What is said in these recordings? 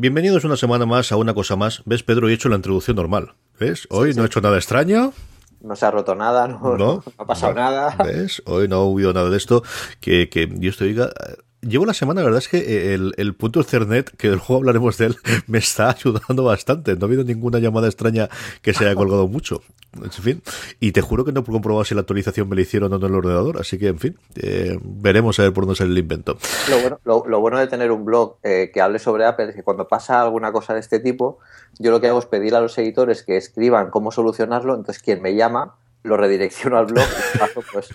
Bienvenidos una semana más a una cosa más. ¿Ves, Pedro? He hecho la introducción normal. ¿Ves? Hoy no he hecho nada extraño. No se ha roto nada, no, no, ha pasado nada. ¿Ves? Hoy no ha habido nada de esto. Que, que yo estoy llevo la semana, la verdad es que eh, el, el punto Cernet, que del juego hablaremos de él, me está ayudando bastante. No ha habido ninguna llamada extraña que se haya colgado mucho. En fin, y te juro que no he comprobado si la actualización me la hicieron o no en el ordenador, así que, en fin, eh, veremos a ver por dónde sale el invento. Lo bueno, lo, bueno de tener un blog eh, que hable sobre Apple es que cuando pasa alguna cosa de este tipo, yo lo que hago es pedir a los editores que escriban cómo solucionarlo, entonces quien me llama lo redirecciono al blog y paso pues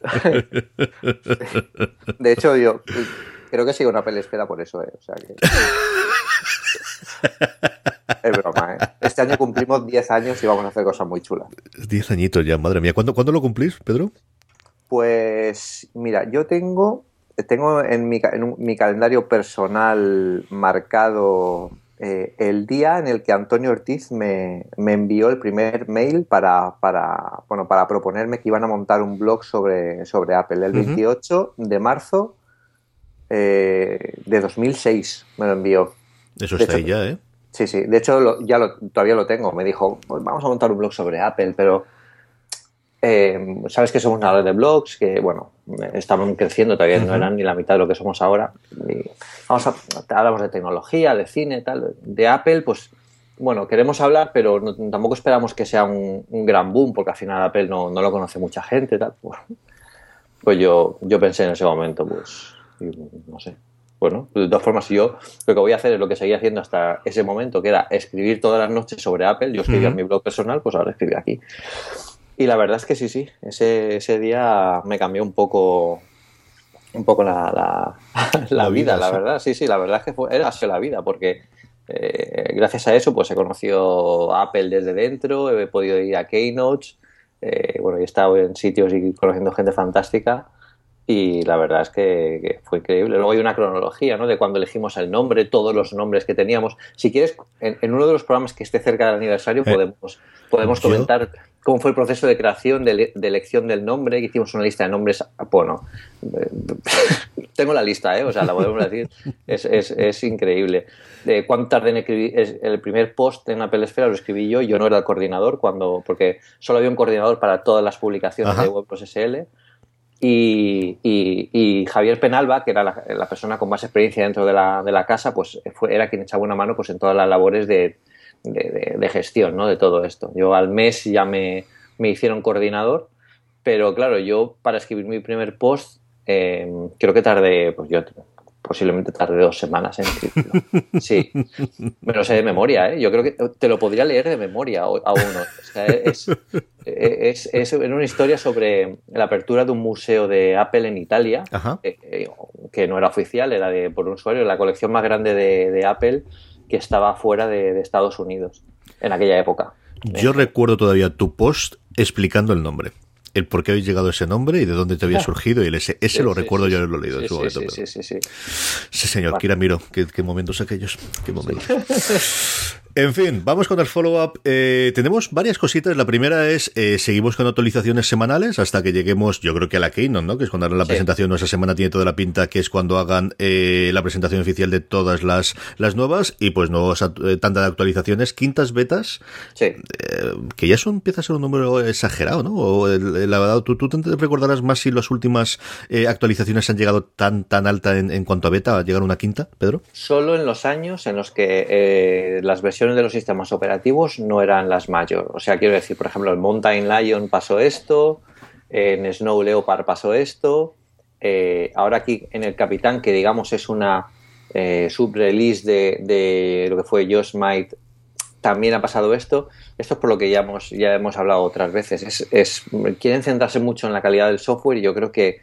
de hecho, yo creo que sigo una pelesfera por eso, ¿eh? O sea que... Es broma, ¿eh? Este año cumplimos 10 años y vamos a hacer cosas muy chulas. 10 añitos ya, madre mía. ¿Cuándo, ¿Cuándo, lo cumplís, Pedro? Pues, mira, yo tengo, tengo en mi, en mi calendario personal marcado eh, el día en el que Antonio Ortiz me, envió el primer mail para, para, bueno, para proponerme que iban a montar un blog sobre, sobre Apple. El 28 de marzo eh, de 2006 me lo envió. Eso está ahí ya, ¿eh? Sí, sí. De hecho, ya lo, todavía lo tengo. Me dijo, pues vamos a montar un blog sobre Apple, pero eh, sabes que somos una red de blogs que, bueno, estaban creciendo, todavía no eran ni la mitad de lo que somos ahora. vamos a, hablamos de tecnología, de cine, tal. De Apple, pues, bueno, queremos hablar, pero tampoco esperamos que sea un, gran boom, porque al final Apple no, lo conoce mucha gente, tal. Pues, yo, yo pensé en ese momento, pues, no sé. Bueno, de todas formas, yo lo que voy a hacer es lo que seguía haciendo hasta ese momento, que era escribir todas las noches sobre Apple. Yo escribía en mi blog personal, pues ahora escribí aquí. Y la verdad es que sí, sí, ese, ese día me cambió un poco un poco la, la, vida, la verdad. Sí, sí, la verdad es que fue, era la vida, porque eh, gracias a eso pues he conocido Apple desde dentro, he podido ir a Keynotes, eh, bueno, he estado en sitios y conociendo gente fantástica y la verdad es que, fue increíble. Luego hay una cronología, ¿no? De cuando elegimos el nombre, todos los nombres que teníamos. Si quieres, en, uno de los programas que esté cerca del aniversario eh, podemos, podemos comentar cómo fue el proceso de creación, de, elección del nombre, que hicimos una lista de nombres, bueno, tengo la lista, ¿eh? o sea, la podemos decir, es, es, es increíble. De cuánto tardé en escribir, el primer post en Apple Esfera lo escribí yo, yo no era el coordinador, cuando porque solo había un coordinador para todas las publicaciones de WebPros SL, y, y, Javier Penalba, que era la, persona con más experiencia dentro de la, de la casa, pues fue, era quien echaba una mano pues, en todas las labores de, de, gestión ¿no? de todo esto. Yo al mes ya me, me, hicieron coordinador, pero claro, yo para escribir mi primer post eh, creo que tardé, pues yo posiblemente tardé dos semanas en escribirlo. Sí, me lo sé de memoria, ¿eh? Yo creo que te lo podría leer de memoria a uno. es, es, es, una historia sobre la apertura de un museo de Apple en Italia, eh, que no era oficial, era de, por un usuario, la colección más grande de, de Apple que estaba fuera de, Estados Unidos en aquella época. Yo recuerdo todavía tu post explicando el nombre el por qué habéis llegado a ese nombre y de dónde te había surgido y el ese, ese lo recuerdo yo haberlo leído en su momento. Sí, sí, sí, sí. señor, Kira Miro, qué, qué momentos aquellos, qué momentos. En fin, vamos con el follow-up. Eh, tenemos varias cositas. La primera es, eh, seguimos con actualizaciones semanales hasta que lleguemos, yo creo que a la Keynote, ¿no? Que es cuando harán la presentación. Nuestra semana tiene toda la pinta que es cuando hagan eh, la presentación oficial de todas las, las nuevas. Y pues no tanta de actualizaciones. Quintas betas. Sí. que ya son, empieza a ser un número exagerado, ¿no? O la verdad, ¿tú, tú te recordarás más si las últimas actualizaciones han llegado tan, tan alta en, cuanto a beta, a llegar a una quinta, Pedro? Solo en los años en los que las versiones de los sistemas operativos no eran las mayores. O sea, quiero decir, por ejemplo, en Mountain Lion pasó esto, en Snow Leopard pasó esto, eh, ahora aquí en el Capitán, que digamos es una eh, sub-release de, lo que fue Josh Might, también ha pasado esto. Esto es por lo que ya hemos, ya hemos hablado otras veces. Es, quieren centrarse mucho en la calidad del software y yo creo que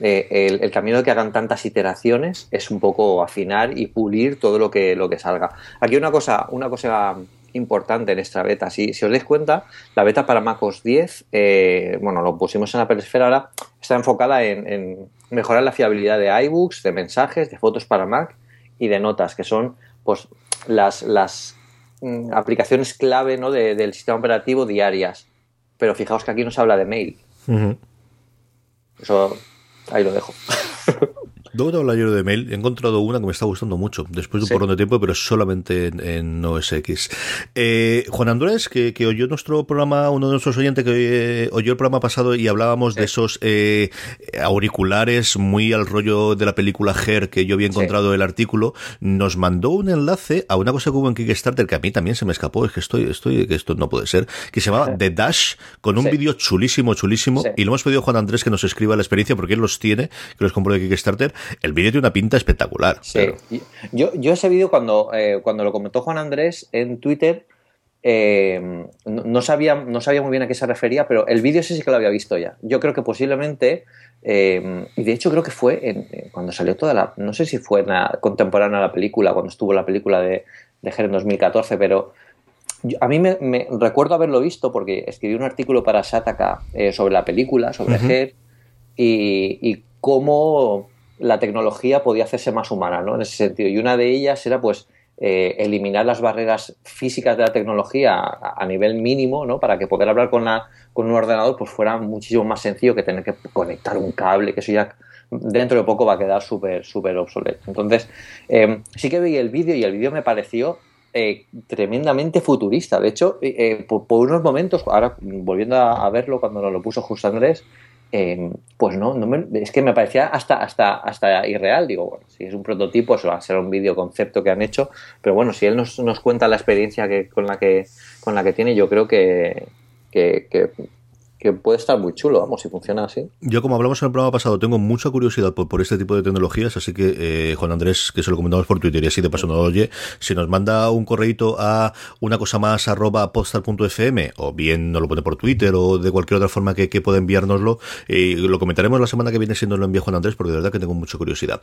eh, el, camino de que hagan tantas iteraciones es un poco afinar y pulir todo lo que, lo que salga. Aquí una cosa, una cosa importante en esta beta, si, os dais cuenta, la beta para MacOS 10, eh, bueno, lo pusimos en la Esfera ahora, está enfocada en, mejorar la fiabilidad de iBooks, de mensajes, de fotos para Mac y de notas, que son pues las, las mm, aplicaciones clave ¿no? del sistema operativo diarias. Pero fijaos que aquí nos habla de mail. Eso Ahí lo dejo. Luego de hablar yo de mail, he encontrado una que me está gustando mucho, después de un porrón de tiempo, pero solamente en, OS X. Eh, Juan Andrés, que, oyó nuestro programa, uno de nuestros oyentes que oyó el programa pasado y hablábamos de esos eh, auriculares muy al rollo de la película Her, que yo había encontrado el artículo, nos mandó un enlace a una cosa que hubo en Kickstarter que a mí también se me escapó, es que estoy, estoy, que esto no puede ser, que se llamaba The Dash, con un vídeo chulísimo, chulísimo, y lo hemos pedido a Juan Andrés que nos escriba la experiencia porque él los tiene, que los compró de Kickstarter. El vídeo tiene una pinta espectacular. Yo, yo ese vídeo cuando, eh, cuando lo comentó Juan Andrés en Twitter, eh, no, sabía, no sabía muy bien a qué se refería, pero el vídeo ese sí que lo había visto ya. Yo creo que posiblemente, eh, y de hecho creo que fue cuando salió toda la, no sé si fue en contemporánea a la película, cuando estuvo la película de, de Ger en 2014, pero a mí me, recuerdo haberlo visto porque escribí un artículo para Sataka sobre la película, sobre Ger, y, cómo la tecnología podía hacerse más humana, ¿no? En ese sentido. Y una de ellas era, pues, eh, eliminar las barreras físicas de la tecnología a, nivel mínimo, ¿no? Para que poder hablar con, la, con un ordenador pues fuera muchísimo más sencillo que tener que conectar un cable, que eso ya dentro de poco va a quedar súper, súper obsoleto. Entonces, eh, sí que vi el vídeo y el vídeo me pareció eh, tremendamente futurista. De hecho, por, unos momentos, ahora volviendo a, verlo cuando nos lo puso Justo Andrés, Em, pues no, es que me parecía hasta, hasta, hasta irreal. Digo, bueno, si es un prototipo, eso va a ser un vídeo concepto que han hecho, pero bueno, si él nos, nos cuenta la experiencia que, con, la que, con la que tiene, yo creo que, que puede estar muy chulo, vamos, si funciona así. Yo, como hablamos en el programa pasado, tengo mucha curiosidad por, este tipo de tecnologías, así que eh, Juan Andrés, que se lo comentamos por Twitter y así de paso no oye, si nos manda un correito a una cosa más arroba postal.fm o bien nos lo pone por Twitter o de cualquier otra forma que, pueda enviárnoslo, y lo comentaremos la semana que viene si nos lo envía Juan Andrés, porque de verdad que tengo mucha curiosidad.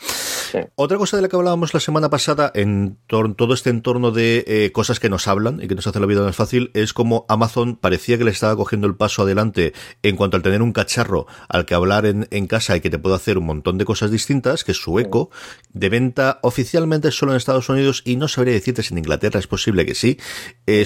Otra cosa de la que hablábamos la semana pasada en todo este entorno de eh, cosas que nos hablan y que nos hacen la vida más fácil es como Amazon parecía que le estaba cogiendo el paso adelante en cuanto al tener un cacharro al que hablar en, casa y que te puede hacer un montón de cosas distintas, que es su eco, de venta oficialmente solo en Estados Unidos y no sabría decirte si en Inglaterra es posible que sí. Eh,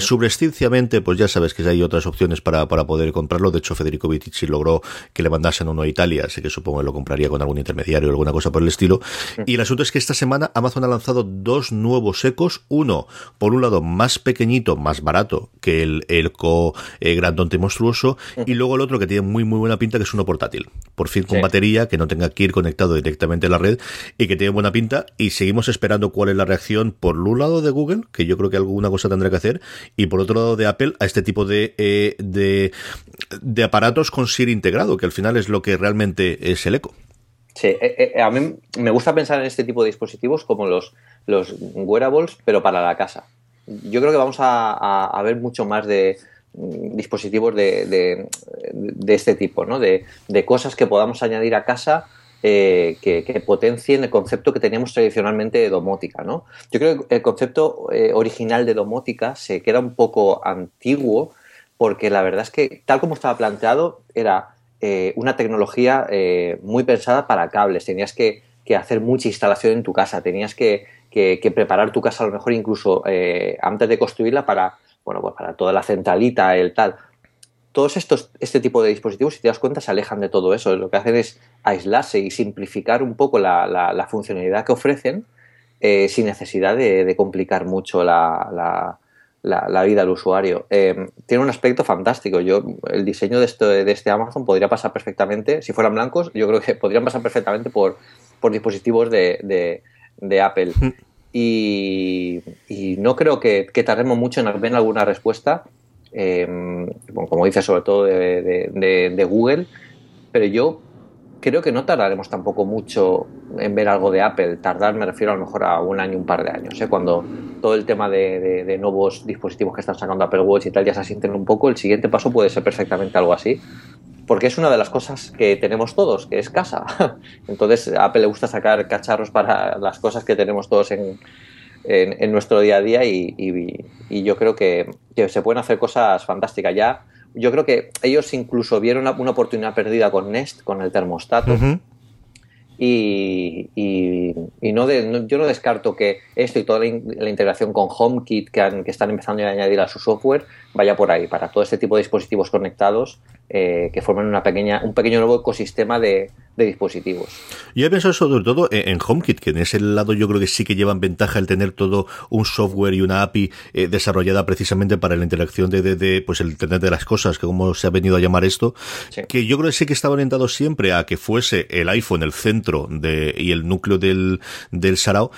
pues ya sabes que hay otras opciones para, para poder comprarlo. De hecho, Federico Vitici logró que le mandasen uno a Italia, así que supongo que lo compraría con algún intermediario o alguna cosa por el estilo. Y el asunto es que esta semana Amazon ha lanzado dos nuevos ecos. Uno, por un lado, más pequeñito, más barato que el, el Co eh, Grandonte Monstruoso, y luego el otro que tiene muy muy buena pinta, que es uno portátil. Por fin con batería, que no tenga que ir conectado directamente a la red y que tiene buena pinta. Y seguimos esperando cuál es la reacción por un lado de Google, que yo creo que alguna cosa tendrá que hacer, y por otro lado de Apple a este tipo de, eh, de, de aparatos con Siri integrado, que al final es lo que realmente es el eco. Sí, eh, eh, a mí me gusta pensar en este tipo de dispositivos como los, los wearables, pero para la casa. Yo creo que vamos a ver mucho más de, dispositivos de, este tipo, ¿no? De, cosas que podamos añadir a casa eh, que, potencien el concepto que teníamos tradicionalmente de domótica. Yo creo que el concepto eh, original de domótica se queda un poco antiguo porque la verdad es que tal como estaba planteado era eh, una tecnología muy pensada para cables, tenías que, hacer mucha instalación en tu casa, tenías que, que, preparar tu casa a lo mejor incluso antes de construirla para bueno, pues para toda la centralita, el tal. Todos estos, este tipo de dispositivos, si te das cuenta, se alejan de todo eso. Lo que hacen es aislarse y simplificar un poco la, funcionalidad que ofrecen eh, sin necesidad de, complicar mucho la, vida al usuario. Eh, tiene un aspecto fantástico. Yo, el diseño de este, de este Amazon podría pasar perfectamente, si fueran blancos, yo creo que podrían pasar perfectamente por, por dispositivos de, de Apple. Y, no creo que, tardemos mucho en ver alguna respuesta, em, como dice sobre todo de, Google, pero yo creo que no tardaremos tampoco mucho en ver algo de Apple. Tardar me refiero a lo mejor a un año, un par de años. ¿eh? Cuando todo el tema de, nuevos dispositivos que están sacando Apple Watch y tal ya se asienten un poco, el siguiente paso puede ser perfectamente algo así porque es una de las cosas que tenemos todos, que es casa. Entonces, a Apple le gusta sacar cacharros para las cosas que tenemos todos en, en, nuestro día a día y, yo creo que, se pueden hacer cosas fantásticas. Ya, yo creo que ellos incluso vieron una, oportunidad perdida con Nest, con el termostato. Y, no, yo no descarto que esto y toda la, integración con HomeKit que, que, están empezando a añadir a su software vaya por ahí, para todo este tipo de dispositivos conectados eh, que forman una pequeña, un pequeño nuevo ecosistema de, dispositivos. Yo he pensado sobre todo en HomeKit, que en ese lado yo creo que sí que llevan ventaja el tener todo un software y una API eh, desarrollada precisamente para la interacción de, de, pues el Internet de las cosas, que como se ha venido a llamar esto, que yo creo que sí que estaba orientado siempre a que fuese el iPhone el centro de, y el núcleo del, del Sarao,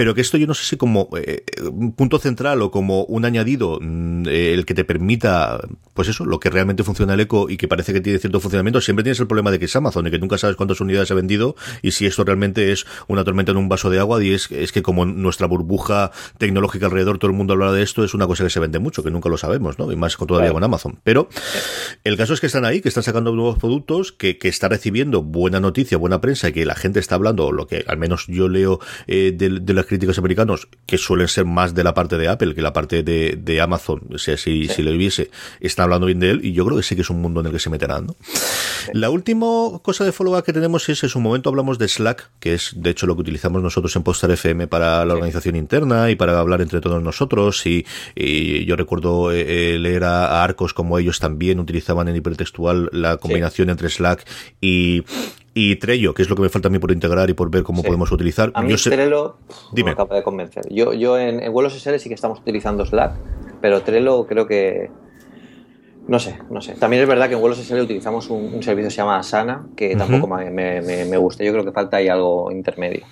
pero que esto yo no sé si como eh, un punto central o como un añadido mm, eh, el que te permita, pues eso, lo que realmente funciona el eco y que parece que tiene cierto funcionamiento, siempre tienes el problema de que es Amazon y que nunca sabes cuántas unidades ha vendido y si esto realmente es una tormenta en un vaso de agua y es, es que como nuestra burbuja tecnológica alrededor todo el mundo habla de esto, es una cosa que se vende mucho, que nunca lo sabemos, ¿no? Y más todavía con Amazon. Pero el caso es que están ahí, que están sacando nuevos productos, que, que está recibiendo buena noticia, buena prensa y que la gente está hablando, lo que al menos yo leo eh, de, de las críticos americanos, que suelen ser más de la parte de Apple que la parte de, de Amazon, o sea, si, si le hubiese, están hablando bien de él y yo creo que sí que es un mundo en el que se meterán. ¿no? La última cosa de follow-up que tenemos es, en su momento hablamos de Slack, que es de hecho lo que utilizamos nosotros en Postar FM para la organización interna y para hablar entre todos nosotros y, yo recuerdo eh, eh, leer a, Arcos como ellos también utilizaban en hipertextual la combinación entre Slack y, y Trello, que es lo que me falta a mí por integrar y por ver cómo podemos utilizar. A mí Trello me acaba de convencer. Yo, yo en, en vuelos SL sí que estamos utilizando Slack, pero Trello creo que no sé, no sé. También es verdad que en vuelos SL utilizamos un, servicio que se llama Asana, que tampoco me, me, me, gusta. Yo creo que falta ahí algo intermedio.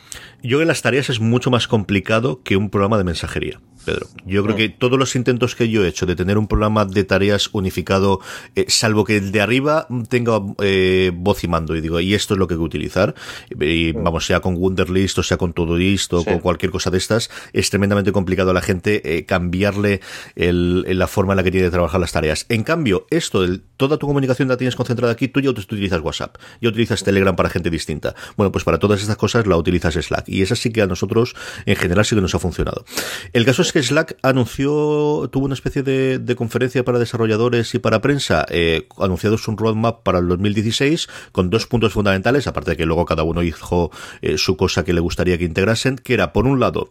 Yo en las tareas es mucho más complicado que un programa de mensajería. Pedro. Yo creo que todos los intentos que yo he hecho de tener un programa de tareas unificado, eh, salvo que el de arriba tenga eh, voz y mando, y digo, y esto es lo que hay que utilizar, y mm. vamos, sea con Wunderlist o sea con Todoist o con cualquier cosa de estas, es tremendamente complicado a la gente eh, cambiarle el, la forma en la que tiene que trabajar las tareas. En cambio, esto, toda tu comunicación la tienes concentrada aquí, tú ya utilizas WhatsApp, ya utilizas Telegram para gente distinta. Bueno, pues para todas estas cosas la utilizas Slack, y esa sí que a nosotros en general sí que nos ha funcionado. El caso es que Slack anunció, tuvo una especie de, conferencia para desarrolladores y para prensa, eh, anunciado su roadmap para el 2016, con dos puntos fundamentales, aparte de que luego cada uno hizo eh, su cosa que le gustaría que integrasen, que era, por un lado,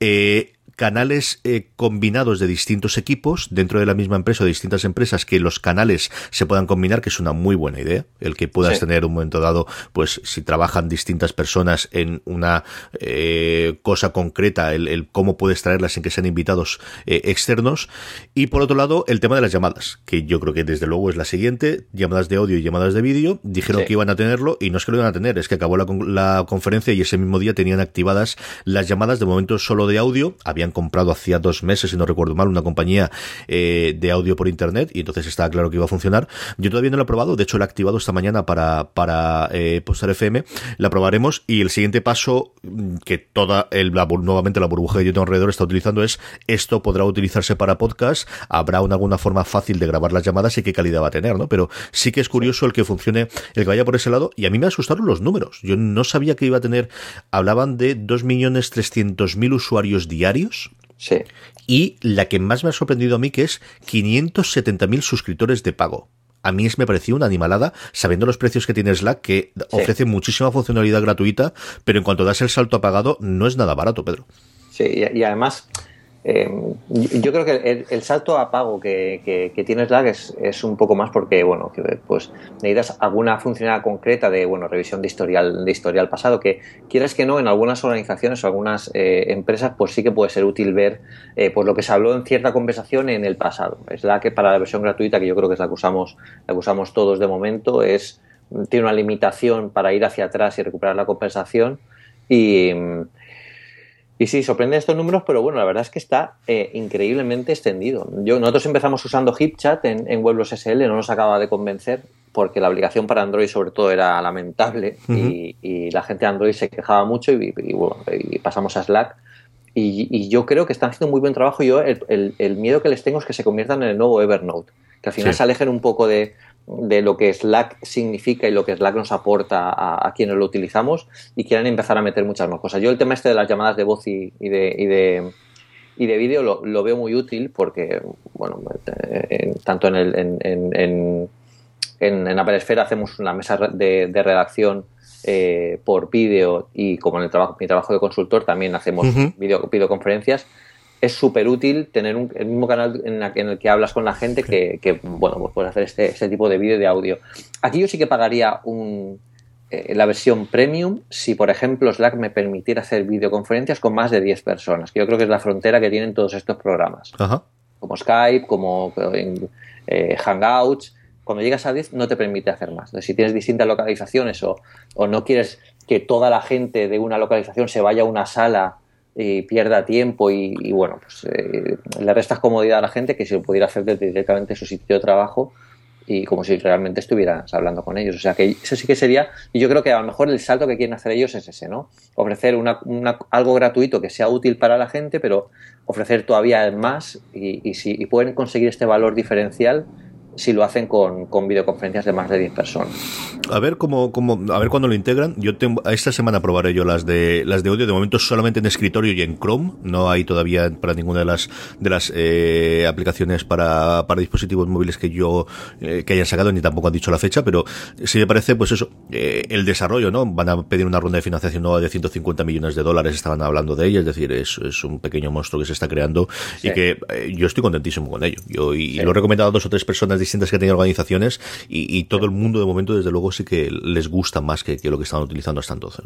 eh, canales eh, combinados de distintos equipos dentro de la misma empresa o de distintas empresas que los canales se puedan combinar, que es una muy buena idea. El que puedas tener un momento dado, pues si trabajan distintas personas en una eh, cosa concreta, el, cómo puedes traerlas sin que sean invitados eh, externos. Y por otro lado, el tema de las llamadas, que yo creo que desde luego es la siguiente, llamadas de audio y llamadas de vídeo. Dijeron que iban a tenerlo y no es que lo iban a tener, es que acabó la, la conferencia y ese mismo día tenían activadas las llamadas de momento solo de audio. Había comprado hacía dos meses, si no recuerdo mal, una compañía eh, de audio por internet y entonces estaba claro que iba a funcionar. Yo todavía no lo he probado, de hecho lo he activado esta mañana para, para eh, Postar FM, la probaremos y el siguiente paso mm, que toda el, nuevamente la burbuja que yo tengo alrededor está utilizando es esto podrá utilizarse para podcast, habrá una, alguna forma fácil de grabar las llamadas y qué calidad va a tener, ¿no? Pero sí que es curioso el que funcione, el que vaya por ese lado y a mí me asustaron los números. Yo no sabía que iba a tener, hablaban de 2.300.000 usuarios diarios Sí. Y la que más me ha sorprendido a mí que es 570.000 suscriptores de pago. A mí me pareció una animalada, sabiendo los precios que tiene Slack, que ofrece muchísima funcionalidad gratuita, pero en cuanto das el salto apagado, no es nada barato, Pedro. Sí, y además eh, yo creo que el, salto a pago que, que, tiene Slack es, un poco más porque, bueno, pues necesitas alguna funcionalidad concreta de, bueno, revisión de historial, de historial pasado, que quieras que no, en algunas organizaciones o algunas eh, empresas, pues sí que puede ser útil ver eh, pues lo que se habló en cierta conversación en el pasado. Slack para la versión gratuita, que yo creo que es la que usamos, la que usamos todos de momento, es tiene una limitación para ir hacia atrás y recuperar la compensación y y sí, sorprende estos números, pero bueno, la verdad es que está eh, increíblemente extendido. Yo, nosotros empezamos usando HipChat en, en WebLos SL, no nos acaba de convencer porque la aplicación para Android sobre todo era lamentable y, la gente de Android se quejaba mucho y, bueno, y pasamos a Slack. Y, yo creo que están haciendo un muy buen trabajo. Yo el, el, miedo que les tengo es que se conviertan en el nuevo Evernote, que al final se alejen un poco de, de lo que Slack significa y lo que Slack nos aporta a, quienes lo utilizamos y quieran empezar a meter muchas más cosas. Yo el tema este de las llamadas de voz y, de, y de, y de vídeo lo, veo muy útil porque, bueno, tanto en, el, en, en, en, en Apple Esfera hacemos una mesa de, redacción eh, por vídeo y como en el trabajo, mi trabajo de consultor también hacemos videoconferencias es súper útil tener un, el mismo canal en, el que hablas con la gente que, bueno, pues puedes hacer este, este tipo de vídeo de audio. Aquí yo sí que pagaría un, eh, la versión premium si, por ejemplo, Slack me permitiera hacer videoconferencias con más de 10 personas, que yo creo que es la frontera que tienen todos estos programas. Como Skype, como eh, Hangouts. Cuando llegas a 10 no te permite hacer más. si tienes distintas localizaciones o, no quieres que toda la gente de una localización se vaya a una sala y pierda tiempo y, bueno, pues eh, le restas comodidad a la gente que se pudiera hacer directamente su sitio de trabajo y como si realmente estuvieras hablando con ellos. O sea que eso sí que sería, y yo creo que a lo mejor el salto que quieren hacer ellos es ese, ¿no? Ofrecer una, algo gratuito que sea útil para la gente, pero ofrecer todavía más y, y si y pueden conseguir este valor diferencial, si lo hacen con, con videoconferencias de más de 10 personas. A ver cómo, cómo, a ver cuándo lo integran. Yo tengo, esta semana probaré yo las de las de audio, de momento solamente en escritorio y en Chrome. No hay todavía para ninguna de las de las eh, aplicaciones para, para dispositivos móviles que yo eh, que hayan sacado, ni tampoco han dicho la fecha, pero sí me parece, pues eso, eh, el desarrollo, ¿no? Van a pedir una ronda de financiación nueva de 150 millones de dólares, estaban hablando de ella, es decir, es, es un pequeño monstruo que se está creando y que yo estoy contentísimo con ello. Yo y, lo he recomendado a dos o tres personas distintas que tienen organizaciones y, todo el mundo de momento, desde luego, sí que les gusta más que, lo que estaban utilizando hasta entonces.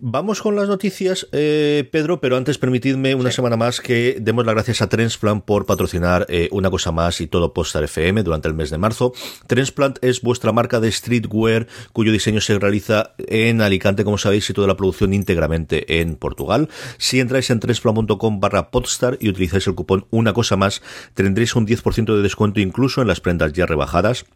Vamos con las noticias, eh, Pedro, pero antes permitidme una semana más que demos las gracias a Transplant por patrocinar eh, una cosa más y todo Postar FM durante el mes de marzo. Transplant es vuestra marca de streetwear cuyo diseño se realiza en Alicante, como sabéis, y toda la producción íntegramente en Portugal. Si entráis en transplant.com barra podstar y utilizáis el cupón una cosa más, tendréis un 10% de descuento incluso en las prendas ya rebajadas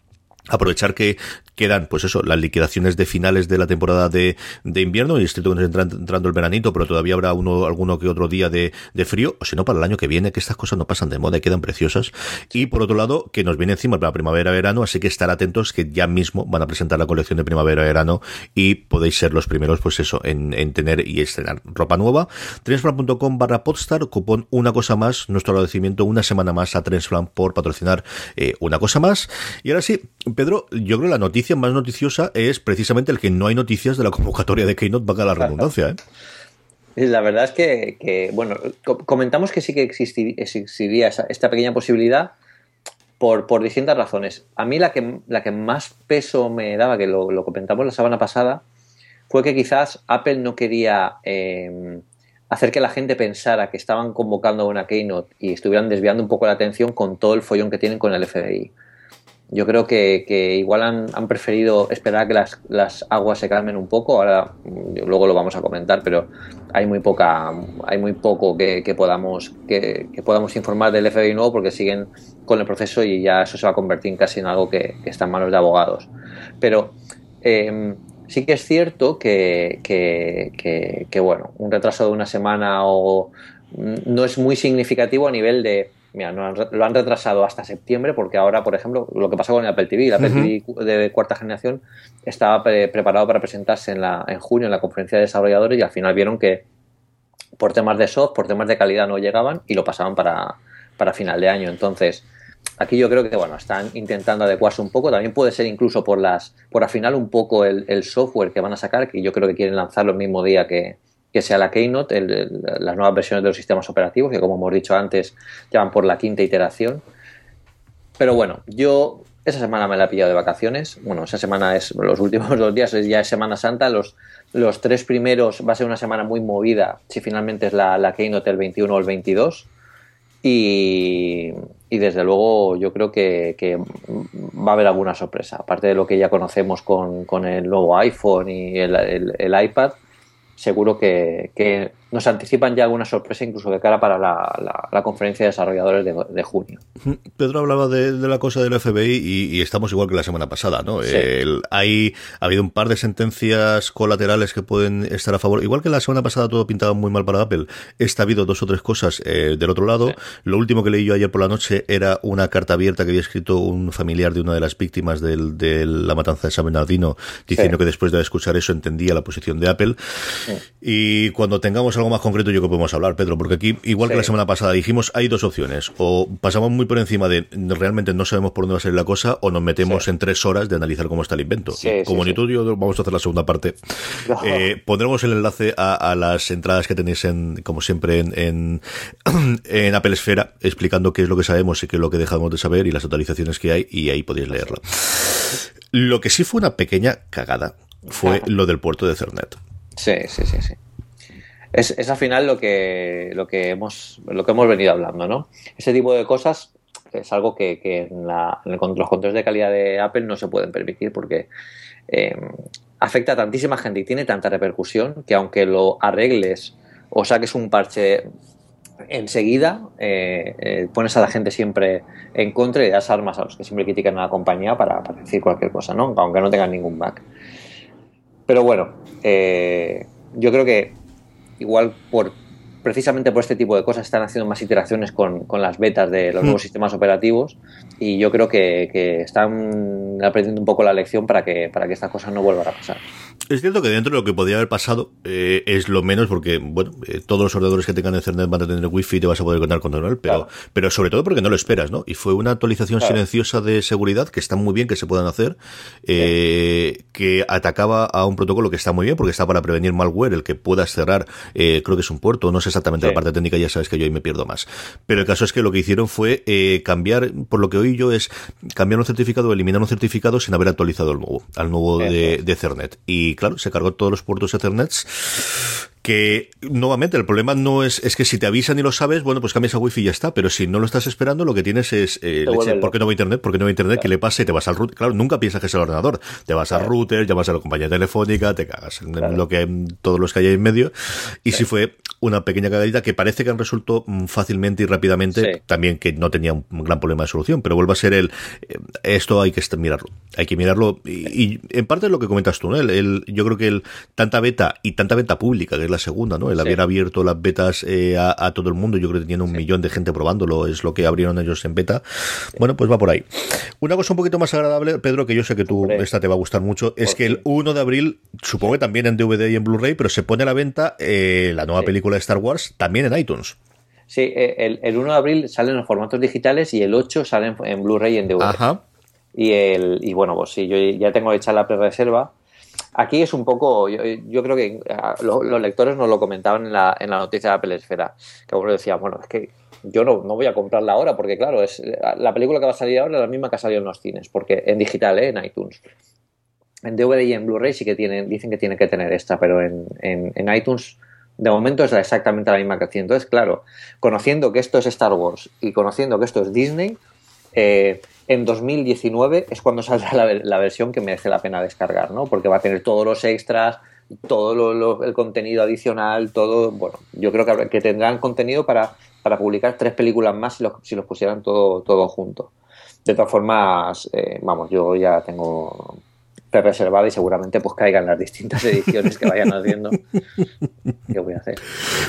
aprovechar que quedan, pues eso, las liquidaciones de finales de la temporada de, de invierno y estoy entrando el veranito, pero todavía habrá uno, alguno que otro día de, de frío, o si no, para el año que viene, que estas cosas no pasan de moda y quedan preciosas. Y por otro lado, que nos viene encima para primavera-verano, así que estar atentos que ya mismo van a presentar la colección de primavera-verano y podéis ser los primeros, pues eso, en, en tener y estrenar ropa nueva. Trensfran.com barra podstar, cupón una cosa más, nuestro agradecimiento una semana más a Trensfran por patrocinar eh, una cosa más. Y ahora sí, Pedro, yo creo que la noticia más noticiosa es precisamente el que no hay noticias de la convocatoria de Keynote, vaga la redundancia. ¿eh? La verdad es que, bueno, comentamos que sí que existiría esta pequeña posibilidad por, por, distintas razones. A mí la que, la que más peso me daba, que lo, comentamos la semana pasada, fue que quizás Apple no quería eh, hacer que la gente pensara que estaban convocando una Keynote y estuvieran desviando un poco la atención con todo el follón que tienen con el FBI. Yo creo que, igual han, preferido esperar a que las, las, aguas se calmen un poco. Ahora, luego lo vamos a comentar, pero hay muy poca, hay muy poco que, podamos, que, podamos informar del FBI nuevo porque siguen con el proceso y ya eso se va a convertir casi en algo que, está en manos de abogados. Pero eh, sí que es cierto que, bueno, un retraso de una semana o no es muy significativo a nivel de mira, lo han retrasado hasta septiembre porque ahora, por ejemplo, lo que pasó con el Apple TV, el Apple TV de cuarta generación estaba preparado para presentarse en, la, en junio en la conferencia de desarrolladores y al final vieron que por temas de soft, por temas de calidad no llegaban y lo pasaban para, para final de año. Entonces, aquí yo creo que bueno, están intentando adecuarse un poco. También puede ser incluso por las, por afinar un poco el, el software que van a sacar, que yo creo que quieren lanzarlo el mismo día que, que sea la Keynote, las nuevas versiones de los sistemas operativos, que como hemos dicho antes, ya van por la quinta iteración. Pero bueno, yo esa semana me la he pillado de vacaciones. Bueno, esa semana es los últimos dos días, ya es Semana Santa. Los, los tres primeros va a ser una semana muy movida, si finalmente es la, la Keynote el 21 o el 22. Y, y desde luego yo creo que, que, va a haber alguna sorpresa. Aparte de lo que ya conocemos con, con el nuevo iPhone y el, el iPad, seguro que, que, nos anticipan ya alguna sorpresa incluso de cara para la, la, conferencia de desarrolladores de, junio. Pedro hablaba de, la cosa del FBI y, estamos igual que la semana pasada, ¿no? hay, ha habido un par de sentencias colaterales que pueden estar a favor. Igual que la semana pasada todo pintaba muy mal para Apple, esta ha habido dos o tres cosas eh, del otro lado. Lo último que leí yo ayer por la noche era una carta abierta que había escrito un familiar de una de las víctimas de la matanza de San Bernardino, diciendo que después de escuchar eso entendía la posición de Apple. Y cuando tengamos algo más concreto, yo que podemos hablar, Pedro, porque aquí, igual que la semana pasada, dijimos, hay dos opciones. O pasamos muy por encima de realmente no sabemos por dónde va a salir la cosa, o nos metemos en tres horas de analizar cómo está el invento. Como ni tú y yo vamos a hacer la segunda parte. Eh, pondremos el enlace a, las entradas que tenéis, en, como siempre, en, en, en Apple Esfera, explicando qué es lo que sabemos y qué es lo que dejamos de saber y las actualizaciones que hay, y ahí podéis leerla. Lo que sí fue una pequeña cagada fue lo del puerto de Cernet. Sí, sí, sí, sí. Es, es, al final lo que, lo, que hemos, lo que hemos venido hablando, ¿no? Ese tipo de cosas es algo que, en, los controles de calidad de Apple no se pueden permitir porque eh, afecta a tantísima gente y tiene tanta repercusión que aunque lo arregles o saques un parche enseguida, eh, eh, pones a la gente siempre en contra y das armas a los que siempre critican a la compañía para, decir cualquier cosa, ¿no? aunque no tengan ningún back. Pero bueno, yo creo que igual por precisamente por este tipo de cosas están haciendo más iteraciones con, con las betas de los hmm. nuevos sistemas operativos y yo creo que, que, están aprendiendo un poco la lección para que, para que estas cosas no vuelvan a pasar. Es cierto que dentro de lo que podría haber pasado eh, es lo menos porque, bueno, eh, todos los ordenadores que tengan Ethernet van a tener wifi y te vas a poder contar con él, pero, pero sobre todo porque no lo esperas, ¿no? Y fue una actualización silenciosa de seguridad que está muy bien que se puedan hacer, eh, que atacaba a un protocolo que está muy bien porque está para prevenir malware, el que puedas cerrar, creo que es un puerto, no sé exactamente la parte técnica, ya sabes que yo ahí me pierdo más. Pero el caso es que lo que hicieron fue cambiar, por lo que oí yo, es cambiar un certificado, eliminar un certificado sin haber actualizado el nuevo, al nuevo de, de Ethernet. Y claro, se cargó todos los puertos Ethernet que nuevamente el problema no es, es que si te avisan y lo sabes, bueno, pues cambias a wifi y ya está, pero si no lo estás esperando, lo que tienes es, eh, ¿por qué no va internet? ¿Por qué no va internet? ¿Qué le pasa? Y te vas al router. Claro, nunca piensas que es el ordenador. Te vas al router, llamas a la compañía telefónica, te cagas en lo que todos los que hay en medio. Y si fue una pequeña cagadita que parece que han resuelto mm, fácilmente y rápidamente, también que no tenía un gran problema de solución, pero vuelve a ser el, eh, esto hay que mirarlo. Hay que mirarlo y, en parte es lo que comentas tú, ¿no? El, yo creo que el, tanta beta y tanta venta pública, que es la segunda, ¿no? El haber abierto las betas eh, a, todo el mundo, yo creo que tiene un millón de gente probándolo, es lo que abrieron ellos en beta. Bueno, pues va por ahí. Una cosa un poquito más agradable, Pedro, que yo sé que tú, esta te va a gustar mucho, es que el 1 de abril, supongo que también en DVD y en Blu-ray, pero se pone a la venta eh, la nueva película de Star Wars también en iTunes. Sí, eh, el, 1 de abril salen los formatos digitales y el 8 salen en Blu-ray y en DVD. Ajá. Y, el, y bueno, pues sí, yo ya tengo hecha la pre-reserva Aquí es un poco, yo, creo que los, lectores nos lo comentaban en la, en la noticia de Apple Esfera, que uno decía, bueno, es que yo no, no, voy a comprarla ahora porque claro, es la película que va a salir ahora es la misma que ha salido en los cines, porque en digital, ¿eh? en iTunes. En DVD y en Blu-ray sí que tienen, dicen que tiene que tener esta, pero en, en, iTunes de momento es exactamente la misma que tiene. Entonces, claro, conociendo que esto es Star Wars y conociendo que esto es Disney, eh, en 2019 es cuando saldrá la, versión que merece la pena descargar, ¿no? Porque va a tener todos los extras, todo el contenido adicional, todo, bueno, yo creo que, que tendrán contenido para, para publicar tres películas más si los, si los pusieran todo, todo junto. De todas formas, eh, vamos, yo ya tengo reservada y seguramente pues caigan las distintas ediciones que vayan haciendo. ¿Qué voy a hacer?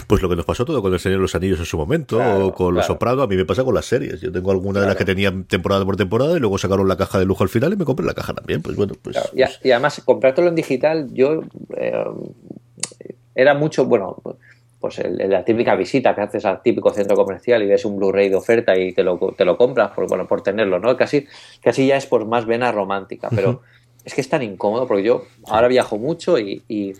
Pues lo que nos pasó todo con el Señor de los Anillos en su momento, o con Los Soprano, a mí me pasa con las series. Yo tengo alguna de las que tenía temporada por temporada y luego sacaron la caja de lujo al final y me compré la caja también. Pues bueno, pues. Y, además, comprártelo en digital, yo eh, era mucho, bueno, pues la típica visita que haces al típico centro comercial y ves un Blu-ray de oferta y te lo, te lo compras por, bueno, por tenerlo, ¿no? Casi, casi ya es por más vena romántica, pero es que es tan incómodo porque yo ahora viajo mucho y, y,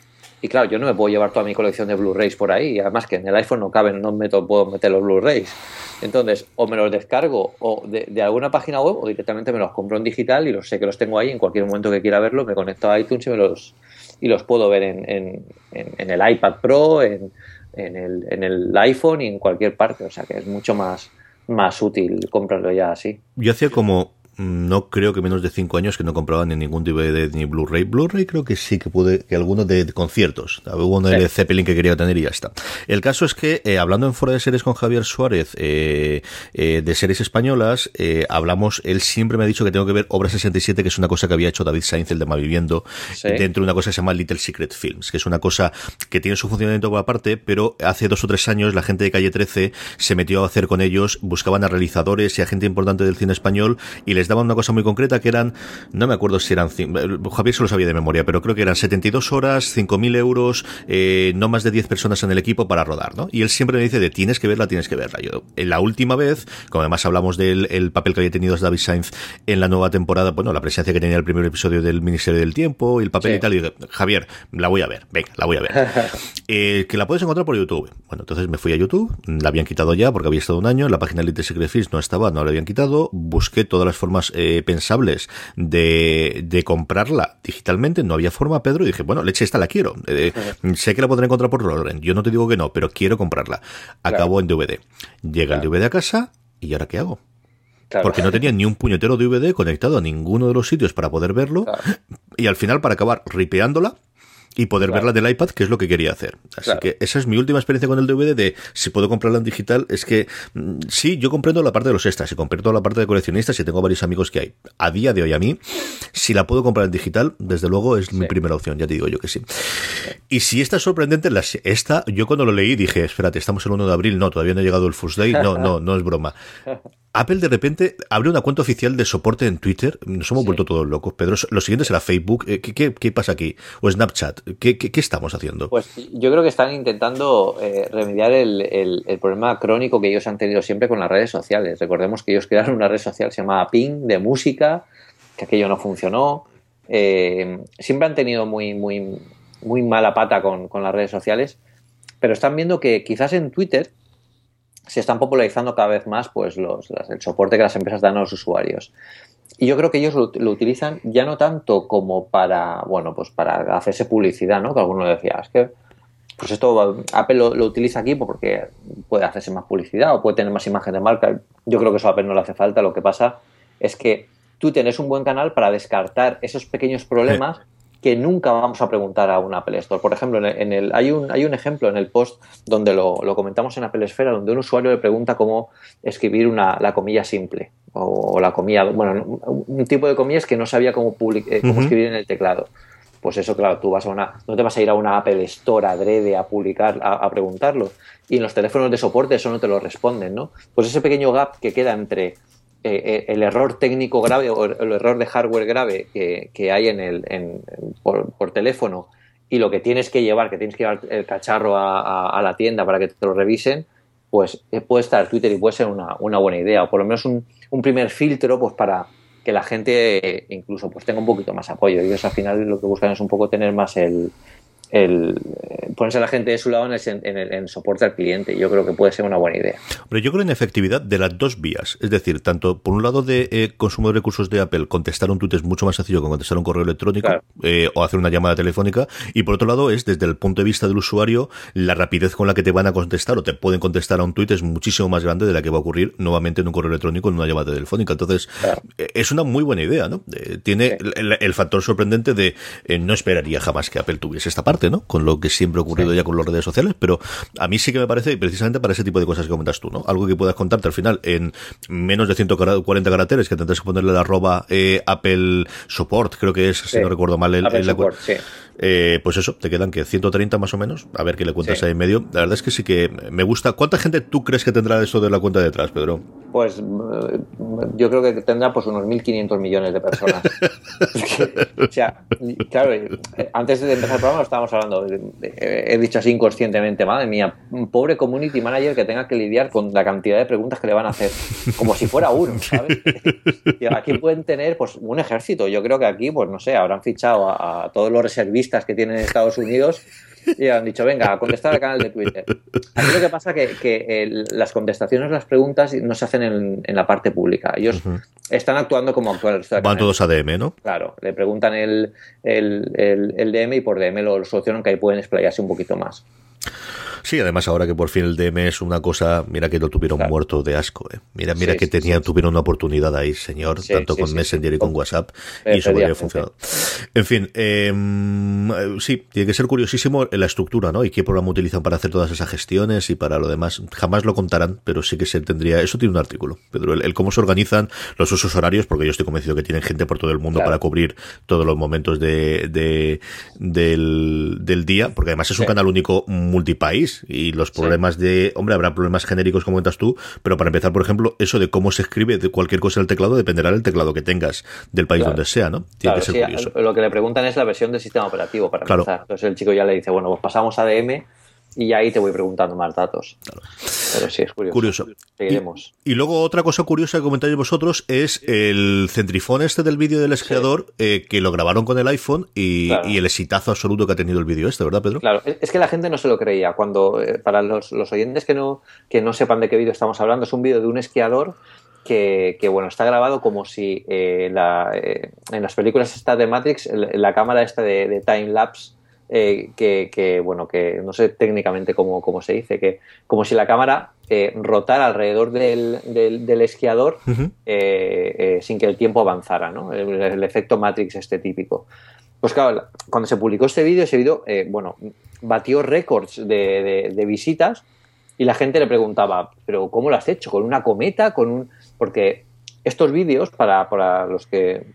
claro, yo no me puedo llevar toda mi colección de Blu-rays por ahí. Y además que en el iPhone no caben, no meto, puedo meter los Blu-rays. Entonces, o me los descargo o de, alguna página web o directamente me los compro en digital y los sé que los tengo ahí en cualquier momento que quiera verlos, me conecto a iTunes y, los, y los puedo ver en, en, en el iPad Pro, en, el, en el iPhone y en cualquier parte. O sea que es mucho más, más útil comprarlo ya así. Yo hacía como no creo que menos de cinco años que no compraba ni ningún DVD ni Blu-ray. Blu-ray creo que sí que pude, que alguno de, conciertos. Hubo uno de Zeppelin que quería tener y ya está. El caso es que, eh, hablando en Fuera de Series con Javier Suárez, eh, eh, de series españolas, hablamos, él siempre me ha dicho que tengo que ver Obra 67, que es una cosa que había hecho David Sainz, el de Malviviendo, dentro de una cosa que se llama Little Secret Films, que es una cosa que tiene su funcionamiento por aparte, pero hace dos o tres años la gente de Calle 13 se metió a hacer con ellos, buscaban a realizadores y a gente importante del cine español y les daban una cosa muy concreta que eran, no me acuerdo si eran, Javier se lo sabía de memoria, pero creo que eran 72 horas, 5.000 euros, eh, no más de 10 personas en el equipo para rodar, ¿no? Y él siempre me dice de tienes que verla, tienes que verla. Yo, en la última vez, como además hablamos del el papel que había tenido David Sainz en la nueva temporada, bueno, la presencia que tenía el primer episodio del Ministerio del Tiempo y el papel y tal, y dije, Javier, la voy a ver, venga, la voy a ver. eh, que la puedes encontrar por YouTube. Bueno, entonces me fui a YouTube, la habían quitado ya porque había estado un año, la página Elite Secret Films no estaba, no la habían quitado, busqué todas las formas formas eh, pensables de, de, comprarla digitalmente, no había forma, Pedro, y dije, bueno, leche, esta la quiero. Eh, sé que la podré encontrar por Loren, yo no te digo que no, pero quiero comprarla. Acabo en DVD. Llega el DVD a casa, ¿y ahora qué hago? Porque no tenía ni un puñetero DVD conectado a ninguno de los sitios para poder verlo. Y al final, para acabar ripeándola, y poder verla del iPad, que es lo que quería hacer. Así que esa es mi última experiencia con el DVD de si puedo comprarla en digital. Es que mm, sí, yo comprendo la parte de los extras y comprendo la parte de coleccionistas y tengo varios amigos que hay. A día de hoy a mí, si la puedo comprar en digital, desde luego es mi primera opción, ya te digo yo que sí. Y si esta es sorprendente, esta, yo cuando lo leí dije, espérate, estamos el 1 de abril, no, todavía no ha llegado el First Day, no, no, no es broma. Apple de repente abre una cuenta oficial de soporte en Twitter. Nos hemos vuelto todos locos. Pedro, lo siguiente será Facebook. Eh, ¿Qué, pasa aquí? ¿O Snapchat? ¿Qué, qué, estamos haciendo? Pues yo creo que están intentando eh, remediar el, el, problema crónico que ellos han tenido siempre con las redes sociales. Recordemos que ellos crearon una red social se llama Ping de música, que aquello no funcionó. Eh, siempre han tenido muy, muy, muy mala pata con, con las redes sociales, pero están viendo que quizás en Twitter se están popularizando cada vez más pues el soporte que las empresas dan a los usuarios. Y yo creo que ellos lo, utilizan ya no tanto como para, bueno, pues para hacerse publicidad, ¿no? Que alguno decía, es que, pues esto Apple lo, utiliza aquí porque puede hacerse más publicidad o puede tener más imagen de marca. Yo creo que eso a Apple no le hace falta. Lo que pasa es que tú tienes un buen canal para descartar esos pequeños problemas que nunca vamos a preguntar a un Apple Store. Por ejemplo, en el, hay, un, hay un ejemplo en el post donde lo, comentamos en Apple Esfera, donde un usuario le pregunta cómo escribir una, la comilla simple o, la comilla, bueno, un tipo de comillas que no sabía cómo, eh, cómo escribir en el teclado. Pues eso, claro, tú vas a una, no te vas a ir a una Apple Store adrede a publicar, a, a preguntarlo. Y en los teléfonos de soporte eso no te lo responden, ¿no? Pues ese pequeño gap que queda entre eh, eh, el error técnico grave o el error de hardware grave que, hay en el, por, teléfono y lo que tienes que llevar, que tienes que llevar el cacharro a, la tienda para que te lo revisen, pues eh, puede estar Twitter y puede ser una, buena idea, o por lo menos un, un, primer filtro pues para que la gente incluso pues tenga un poquito más apoyo. Ellos al final lo que buscan es un poco tener más el, el eh, ponerse a la gente de su lado en el, soporte al cliente. Yo creo que puede ser una buena idea. Pero yo creo en efectividad de las dos vías. Es decir, tanto por un lado de eh, consumo de recursos de Apple, contestar un tweet es mucho más sencillo que contestar un correo electrónico eh, o hacer una llamada telefónica. Y por otro lado es, desde el punto de vista del usuario, la rapidez con la que te van a contestar o te pueden contestar a un tweet es muchísimo más grande de la que va a ocurrir nuevamente en un correo electrónico en una llamada telefónica. Entonces, es una muy buena idea, ¿no? tiene el, factor sorprendente de no esperaría jamás que Apple tuviese esta parte ¿no? Con lo que siempre ha ocurrido ya con las redes sociales, pero a mí sí que me parece precisamente para ese tipo de cosas que comentas tú, ¿no? Algo que puedas contarte al final en menos de 140 caracteres, que tendrás que ponerle la arroba eh, Apple Support, creo que es, si no recuerdo mal, el, Apple Support, sí. Eh, pues eso, te quedan que 130 más o menos. A ver qué le cuentas ahí en medio. La verdad es que sí que me gusta. ¿Cuánta gente tú crees que tendrá eso de la cuenta detrás, Pedro? Pues eh, yo creo que tendrá pues unos 1.500 millones de personas. o sea, claro, eh, antes de empezar el programa estábamos hablando, he dicho así inconscientemente, madre mía, un pobre community manager que tenga que lidiar con la cantidad de preguntas que le van a hacer, como si fuera uno, ¿sabes? y aquí pueden tener pues un ejército. Yo creo que aquí, pues no sé, habrán fichado a todos los reservistas que tienen Estados Unidos y han dicho, venga, a contestar al canal de Twitter. Aquí lo que pasa es que, las contestaciones, las preguntas no se hacen en, la parte pública. Ellos están actuando como actual. Van todos a DM, ¿no? Claro, le preguntan el, el, DM y por DM lo solucionan que ahí pueden explayarse un poquito más. Sí, además ahora que por fin el DM es una cosa, mira que lo tuvieron muerto de asco, ¿eh? Mira, mira que tenían, tuvieron una oportunidad ahí, señor, tanto con Messenger y con WhatsApp, y eso podría funcionar. En fin, em, sí, tiene que ser curiosísimo la estructura, ¿no? Y qué programa utilizan para hacer todas esas gestiones y para lo demás. Jamás lo contarán, pero sí que se tendría, eso tiene un artículo, Pedro, el, cómo se organizan los usos horarios, porque yo estoy convencido que tienen gente por todo el mundo para cubrir todos los momentos de, de del, del día, porque además es un canal único multipaís, y los problemas de, hombre, habrá problemas genéricos como cuentas tú, pero para empezar, por ejemplo, eso de cómo se escribe de cualquier cosa en el teclado dependerá del teclado que tengas, del país donde sea, ¿no? Tiene que ser curioso. Lo que le preguntan es la versión del sistema operativo para empezar. Entonces el chico ya le dice, bueno, pues pasamos a DM y ahí te voy preguntando más datos. Pero sí, es curioso. Seguiremos. Y, luego otra cosa curiosa que comentáis vosotros es el centrifón este del vídeo del esquiador eh, que lo grabaron con el iPhone y, el exitazo absoluto que ha tenido el vídeo este, ¿verdad, Pedro? Claro, es que la gente no se lo creía. Cuando, eh, para los, oyentes que no, que no sepan de qué vídeo estamos hablando, es un vídeo de un esquiador que, bueno, está grabado como si eh, eh, en las películas esta de Matrix, la cámara esta de, time lapse, eh, que, bueno, que no sé técnicamente cómo, cómo, se dice, que como si la cámara rotara alrededor del, del, esquiador sin que el tiempo avanzara, ¿no? El, efecto Matrix este típico. Pues claro, cuando se publicó este vídeo, ese vídeo, bueno, batió récords de, de visitas y la gente le preguntaba, pero ¿cómo lo has hecho? ¿Con una cometa? ¿Con un...? Porque estos vídeos, para, para los que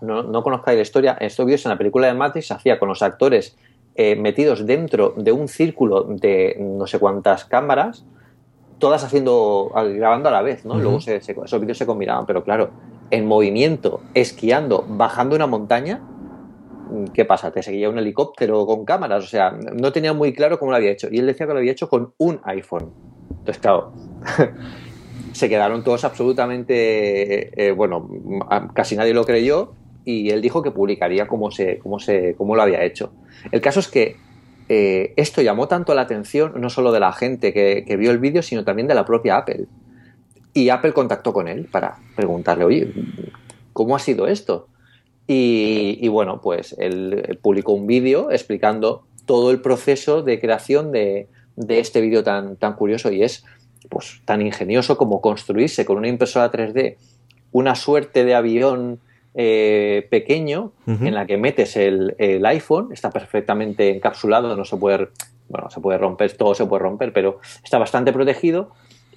no, no, conozcáis la historia, estos vídeos en la película de Matrix se hacía con los actores eh, metidos dentro de un círculo de no sé cuántas cámaras, todas haciendo, grabando a la vez, ¿no? Luego esos vídeos se combinaban, pero claro, en movimiento, esquiando, bajando una montaña, ¿qué pasa? Te seguía un helicóptero con cámaras, o sea, no tenía muy claro cómo lo había hecho. Y él decía que lo había hecho con un iPhone. Entonces, claro, se quedaron todos absolutamente, eh, bueno, casi nadie lo creyó y él dijo que publicaría cómo, se, cómo, se, cómo lo había hecho. El caso es que eh, esto llamó tanto la atención, no solo de la gente que, vio el vídeo, sino también de la propia Apple. Y Apple contactó con él para preguntarle, oye, ¿cómo ha sido esto? Y, bueno, pues él publicó un vídeo explicando todo el proceso de creación de, este vídeo tan, tan curioso y es pues tan ingenioso como construirse con una impresora 3D una suerte de avión eh, pequeño en la que metes el, iPhone, está perfectamente encapsulado, no se puede, bueno, se puede romper, todo se puede romper, pero está bastante protegido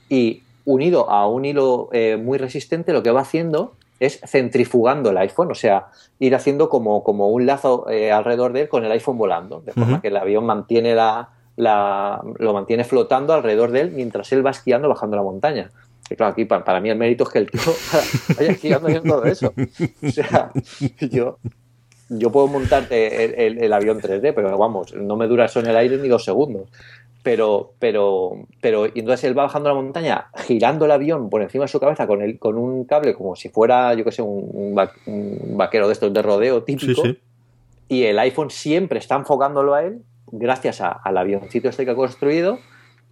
y unido a un hilo eh, muy resistente lo que va haciendo es centrifugando el iPhone, o sea, ir haciendo como, como un lazo eh, alrededor de él con el iPhone volando, de forma que el avión mantiene la, lo mantiene flotando alrededor de él mientras él va esquiando bajando la montaña. Y claro, aquí para, mí el mérito es que el tío vaya esquiando en todo eso. O sea, yo, yo puedo montarte el, el, avión 3D, pero vamos, no me dura eso en el aire ni dos segundos pero, pero, pero, y entonces él va bajando la montaña, girando el avión por encima de su cabeza con, el, con un cable como si fuera, yo que sé, un, vaquero de estos de rodeo típico. Y el iPhone siempre está enfocándolo a él, gracias al avioncito este que ha construido.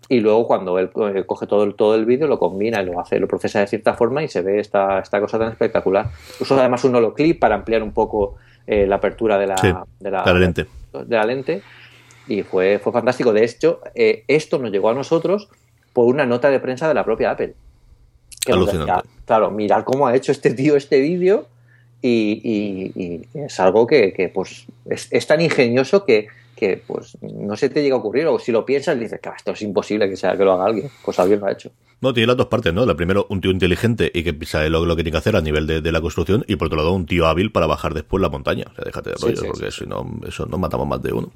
Y luego cuando él eh, coge todo el, todo el vídeo, lo combina y lo hace, lo procesa de cierta forma y se ve esta, esta cosa tan espectacular. Uso además un holoclip para ampliar un poco eh, la apertura de la, de la, lente. De la lente y fue, fue fantástico. De hecho, eh, esto nos llegó a nosotros por una nota de prensa de la propia Apple. claro, mirad cómo ha hecho este tío este vídeo y, es algo que, pues es, tan ingenioso que, que pues no se te llega a ocurrir o si lo piensas dices que esto es imposible que sea que lo haga alguien pues alguien lo ha hecho no, tiene las dos partes, ¿no? La primero, un tío inteligente y que sabe lo, que tiene que hacer a nivel de, la construcción, y por otro lado, un tío hábil para bajar después la montaña. O sea, déjate de rollos, porque si no, eso no matamos más de uno.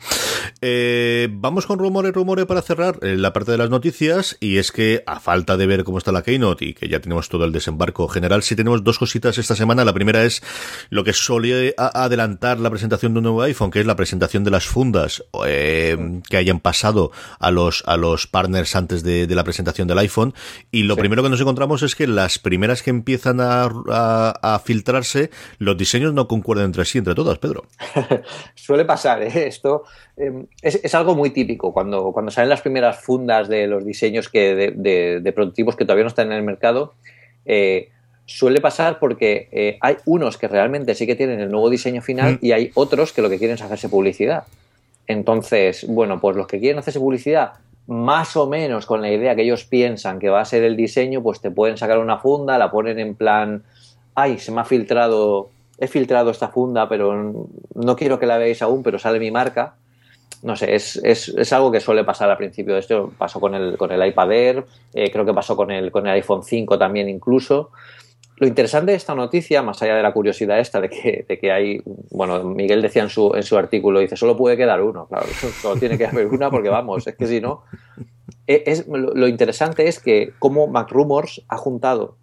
Eh, vamos con rumores, rumores para cerrar eh, la parte de las noticias, y es que a falta de ver cómo está la Keynote y que ya tenemos todo el desembarco general, sí tenemos dos cositas esta semana. La primera es lo que solía adelantar la presentación de un nuevo iPhone, que es la presentación de las fundas eh, que hayan pasado a los, a los partners antes de, de la presentación del iPhone y lo primero que nos encontramos es que las primeras que empiezan a, filtrarse, los diseños no concuerdan entre sí, entre todas, Pedro. Suele pasar, ¿eh? Esto em, es, algo muy típico. Cuando, cuando salen las primeras fundas de los diseños que de, prototipos que todavía no están en el mercado, eh, suele pasar porque eh, hay unos que realmente sí que tienen el nuevo diseño final mm. y hay otros que lo que quieren es hacerse publicidad. Entonces, bueno, pues los que quieren hacerse publicidad más o menos con la idea que ellos piensan que va a ser el diseño, pues te pueden sacar una funda, la ponen en plan, ay, se me ha filtrado, he filtrado esta funda, pero no quiero que la veáis aún, pero sale mi marca. No sé, es, es, es algo que suele pasar al principio. Esto pasó con el, con el iPad Air, eh, creo que pasó con el, con el iPhone 5 también incluso. Lo interesante de esta noticia, más allá de la curiosidad esta de que, de que hay, bueno, Miguel decía en su, en su artículo, dice, solo puede quedar uno, claro, solo tiene que haber una porque vamos, es que si no... E, es, lo interesante es que como MacRumors ha juntado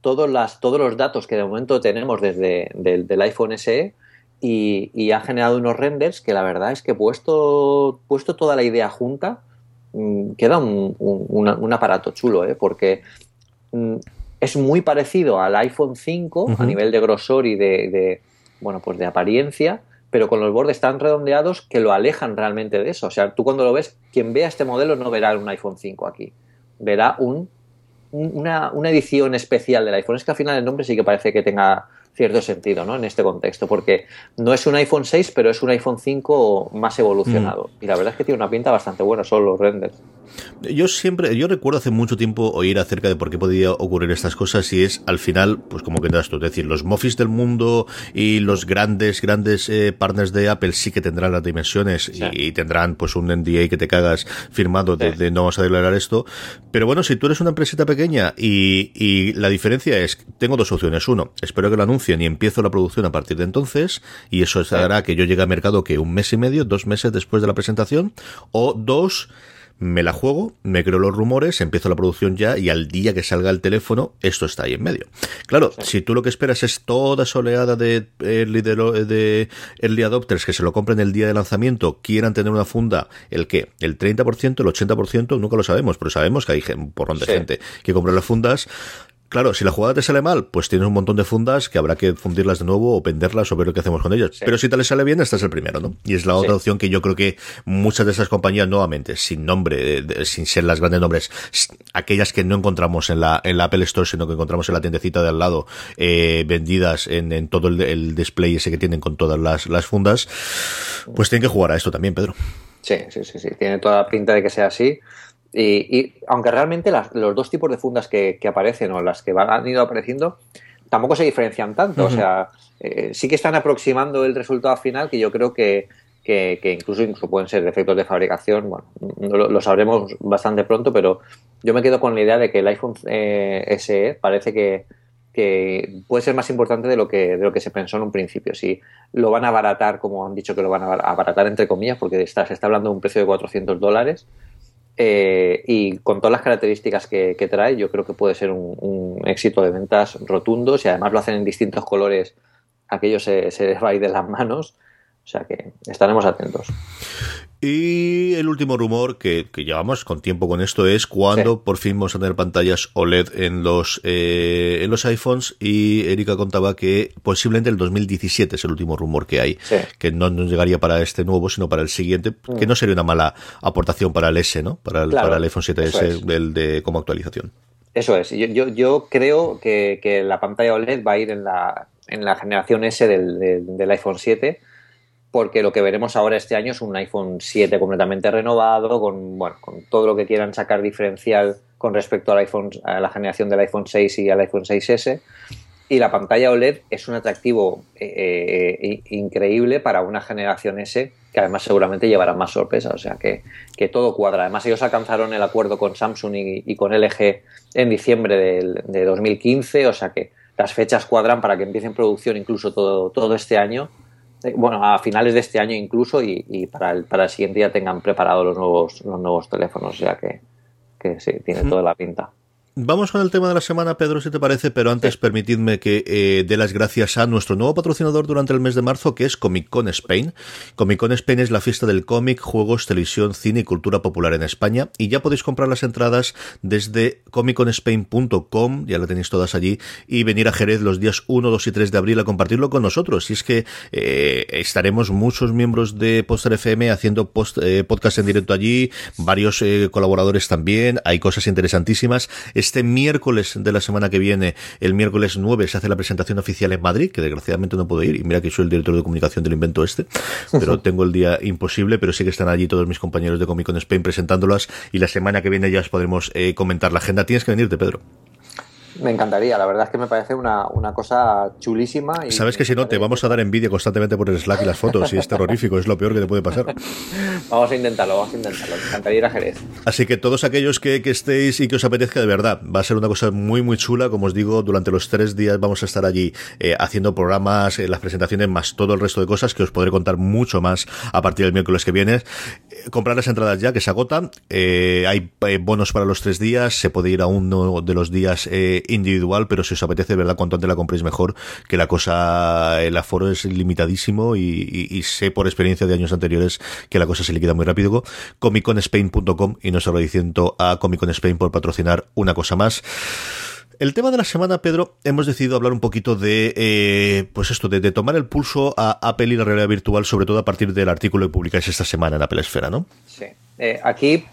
todos, las, todos los datos que de momento tenemos desde del, iPhone SE y, ha generado unos renders que la verdad es que puesto, puesto toda la idea junta, mm, queda un, un, aparato chulo, ¿eh? porque mm, es muy parecido al iPhone 5 a nivel de grosor y de, bueno, pues de apariencia, pero con los bordes tan redondeados que lo alejan realmente de eso. O sea, tú cuando lo ves, quien vea este modelo no verá un iPhone 5 aquí, verá un una, una edición especial del iPhone. Es que al final el nombre sí que parece que tenga cierto sentido ¿no? en este contexto, porque no es un iPhone 6, pero es un iPhone 5 más evolucionado. Mm. Y la verdad es que tiene una pinta bastante buena, solo los renders. Yo siempre, yo recuerdo hace mucho tiempo oír acerca de por qué podía ocurrir estas cosas y es al final, pues como que das tú, es decir, los Mofis del mundo y los grandes, grandes eh, partners de Apple sí que tendrán las dimensiones y, tendrán pues un NDA que te cagas firmado de, no vamos a declarar esto. Pero bueno, si tú eres una empresita pequeña y, y la diferencia es, tengo dos opciones. Uno, espero que lo anuncie y empiezo la producción a partir de entonces, y eso hará que yo llegue al mercado que un mes y medio, dos meses después de la presentación, o dos, me la juego, me creo los rumores, empiezo la producción ya y al día que salga el teléfono, esto está ahí en medio. Claro, si tú lo que esperas es toda esa oleada de early, de, early adopters que se lo compren el día de lanzamiento, quieran tener una funda, ¿el qué? ¿El 30%, el 80%? Nunca lo sabemos, pero sabemos que hay un porrón de gente que compra las fundas. Claro, si la jugada te sale mal, pues tienes un montón de fundas que habrá que fundirlas de nuevo o venderlas o ver lo que hacemos con ellas. Pero si te le sale bien, estás el primero, ¿no? Y es la otra opción que yo creo que muchas de esas compañías, nuevamente, sin nombre, sin ser las grandes nombres, aquellas que no encontramos en la, en la Apple Store, sino que encontramos en la tiendecita de al lado, eh, vendidas en, en todo el, el, display ese que tienen con todas las, las fundas, pues tienen que jugar a esto también, Pedro. Sí, sí, sí, sí. Tiene toda la pinta de que sea así. Y, aunque realmente los dos tipos de fundas que, aparecen o las que van, han ido apareciendo tampoco se diferencian tanto. O sea, eh, sí que están aproximando el resultado final que yo creo que, incluso, incluso pueden ser defectos de fabricación. Bueno, lo, sabremos bastante pronto, pero yo me quedo con la idea de que el iPhone eh, SE parece que, puede ser más importante de lo que de lo que se pensó en un principio. Si lo van a abaratar, como han dicho que lo van a abaratar entre comillas, porque está, se está hablando de un precio de 400 dólares, eh, y con todas las características que, trae, yo creo que puede ser un, éxito de ventas rotundos y además lo hacen en distintos colores. Aquello se, se va a ir de las manos. O sea que estaremos atentos. Y el último rumor que, llevamos con tiempo con esto es cuando por fin vamos a tener pantallas OLED en los eh, en los iPhones y Erika contaba que posiblemente el 2017 es el último rumor que hay, que no llegaría para este nuevo sino para el siguiente, que mm. no sería una mala aportación para el S, ¿no? Para el, para el iPhone 7S del de como actualización. Eso es. Yo, yo, yo creo que, que, la pantalla OLED va a ir en la, en la generación S del, del, del iPhone 7 porque lo que veremos ahora este año es un iPhone 7 completamente renovado, con, bueno, con todo lo que quieran sacar diferencial con respecto al iPhone, a la generación del iPhone 6 y al iPhone 6S. Y la pantalla OLED es un atractivo eh, eh, increíble para una generación S que además seguramente llevará más sorpresas. O sea que, que, todo cuadra. Además, ellos alcanzaron el acuerdo con Samsung y, con LG en diciembre del, de 2015. O sea que las fechas cuadran para que empiecen producción incluso todo, todo este año bueno, a finales de este año incluso y, para, el, para el siguiente ya tengan preparados los nuevos, los nuevos teléfonos, o sea que, que sí, tiene toda la pinta. Vamos con el tema de la semana, Pedro, si te parece, pero antes permitidme que eh, dé las gracias a nuestro nuevo patrocinador durante el mes de marzo, que es Comic Con Spain. Comic Con Spain es la fiesta del cómic, juegos, televisión, cine y cultura popular en España, y ya podéis comprar las entradas desde comicconspain.com, ya la tenéis todas allí, y venir a Jerez los días 1, 2 y 3 de abril a compartirlo con nosotros. Y es que eh, estaremos muchos miembros de Poster FM haciendo post, eh, podcast en directo allí, varios eh, colaboradores también, hay cosas interesantísimas este miércoles de la semana que viene, el miércoles 9, se hace la presentación oficial en Madrid, que desgraciadamente no puedo ir. Y mira que soy el director de comunicación del invento este, pero tengo el día imposible, pero sí que están allí todos mis compañeros de Comic Con Spain presentándolas y la semana que viene ya os podremos eh, comentar la agenda. Tienes que venirte, Pedro. Me encantaría, la verdad es que me parece una, una cosa chulísima. Y Sabes que si no, te vamos a dar envidia constantemente por el Slack y las fotos, y es terrorífico, es lo peor que te puede pasar. vamos a intentarlo, vamos a intentarlo. Me encantaría ir a Jerez. Así que todos aquellos que, que, estéis y que os apetezca de verdad, va a ser una cosa muy, muy chula. Como os digo, durante los tres días vamos a estar allí eh, haciendo programas, eh, las presentaciones, más todo el resto de cosas que os podré contar mucho más a partir del miércoles que viene. Eh, comprar las entradas ya, que se agotan. hay bonos para los tres días, se puede ir a uno de los días individual, pero si os apetece, ¿verdad? Cuanto antes la compréis mejor, que la cosa, el aforo es limitadísimo y, sé por experiencia de años anteriores que la cosa se liquida muy rápido. ComicConSpain.com y nos agradeciendo a Comic Con Spain por patrocinar una cosa más. El tema de la semana, Pedro, hemos decidido hablar un poquito de, eh, pues esto, de, tomar el pulso a Apple y la realidad virtual, sobre todo a partir del artículo que publicáis esta semana en Apple Esfera, ¿no? Sí. Eh, aquí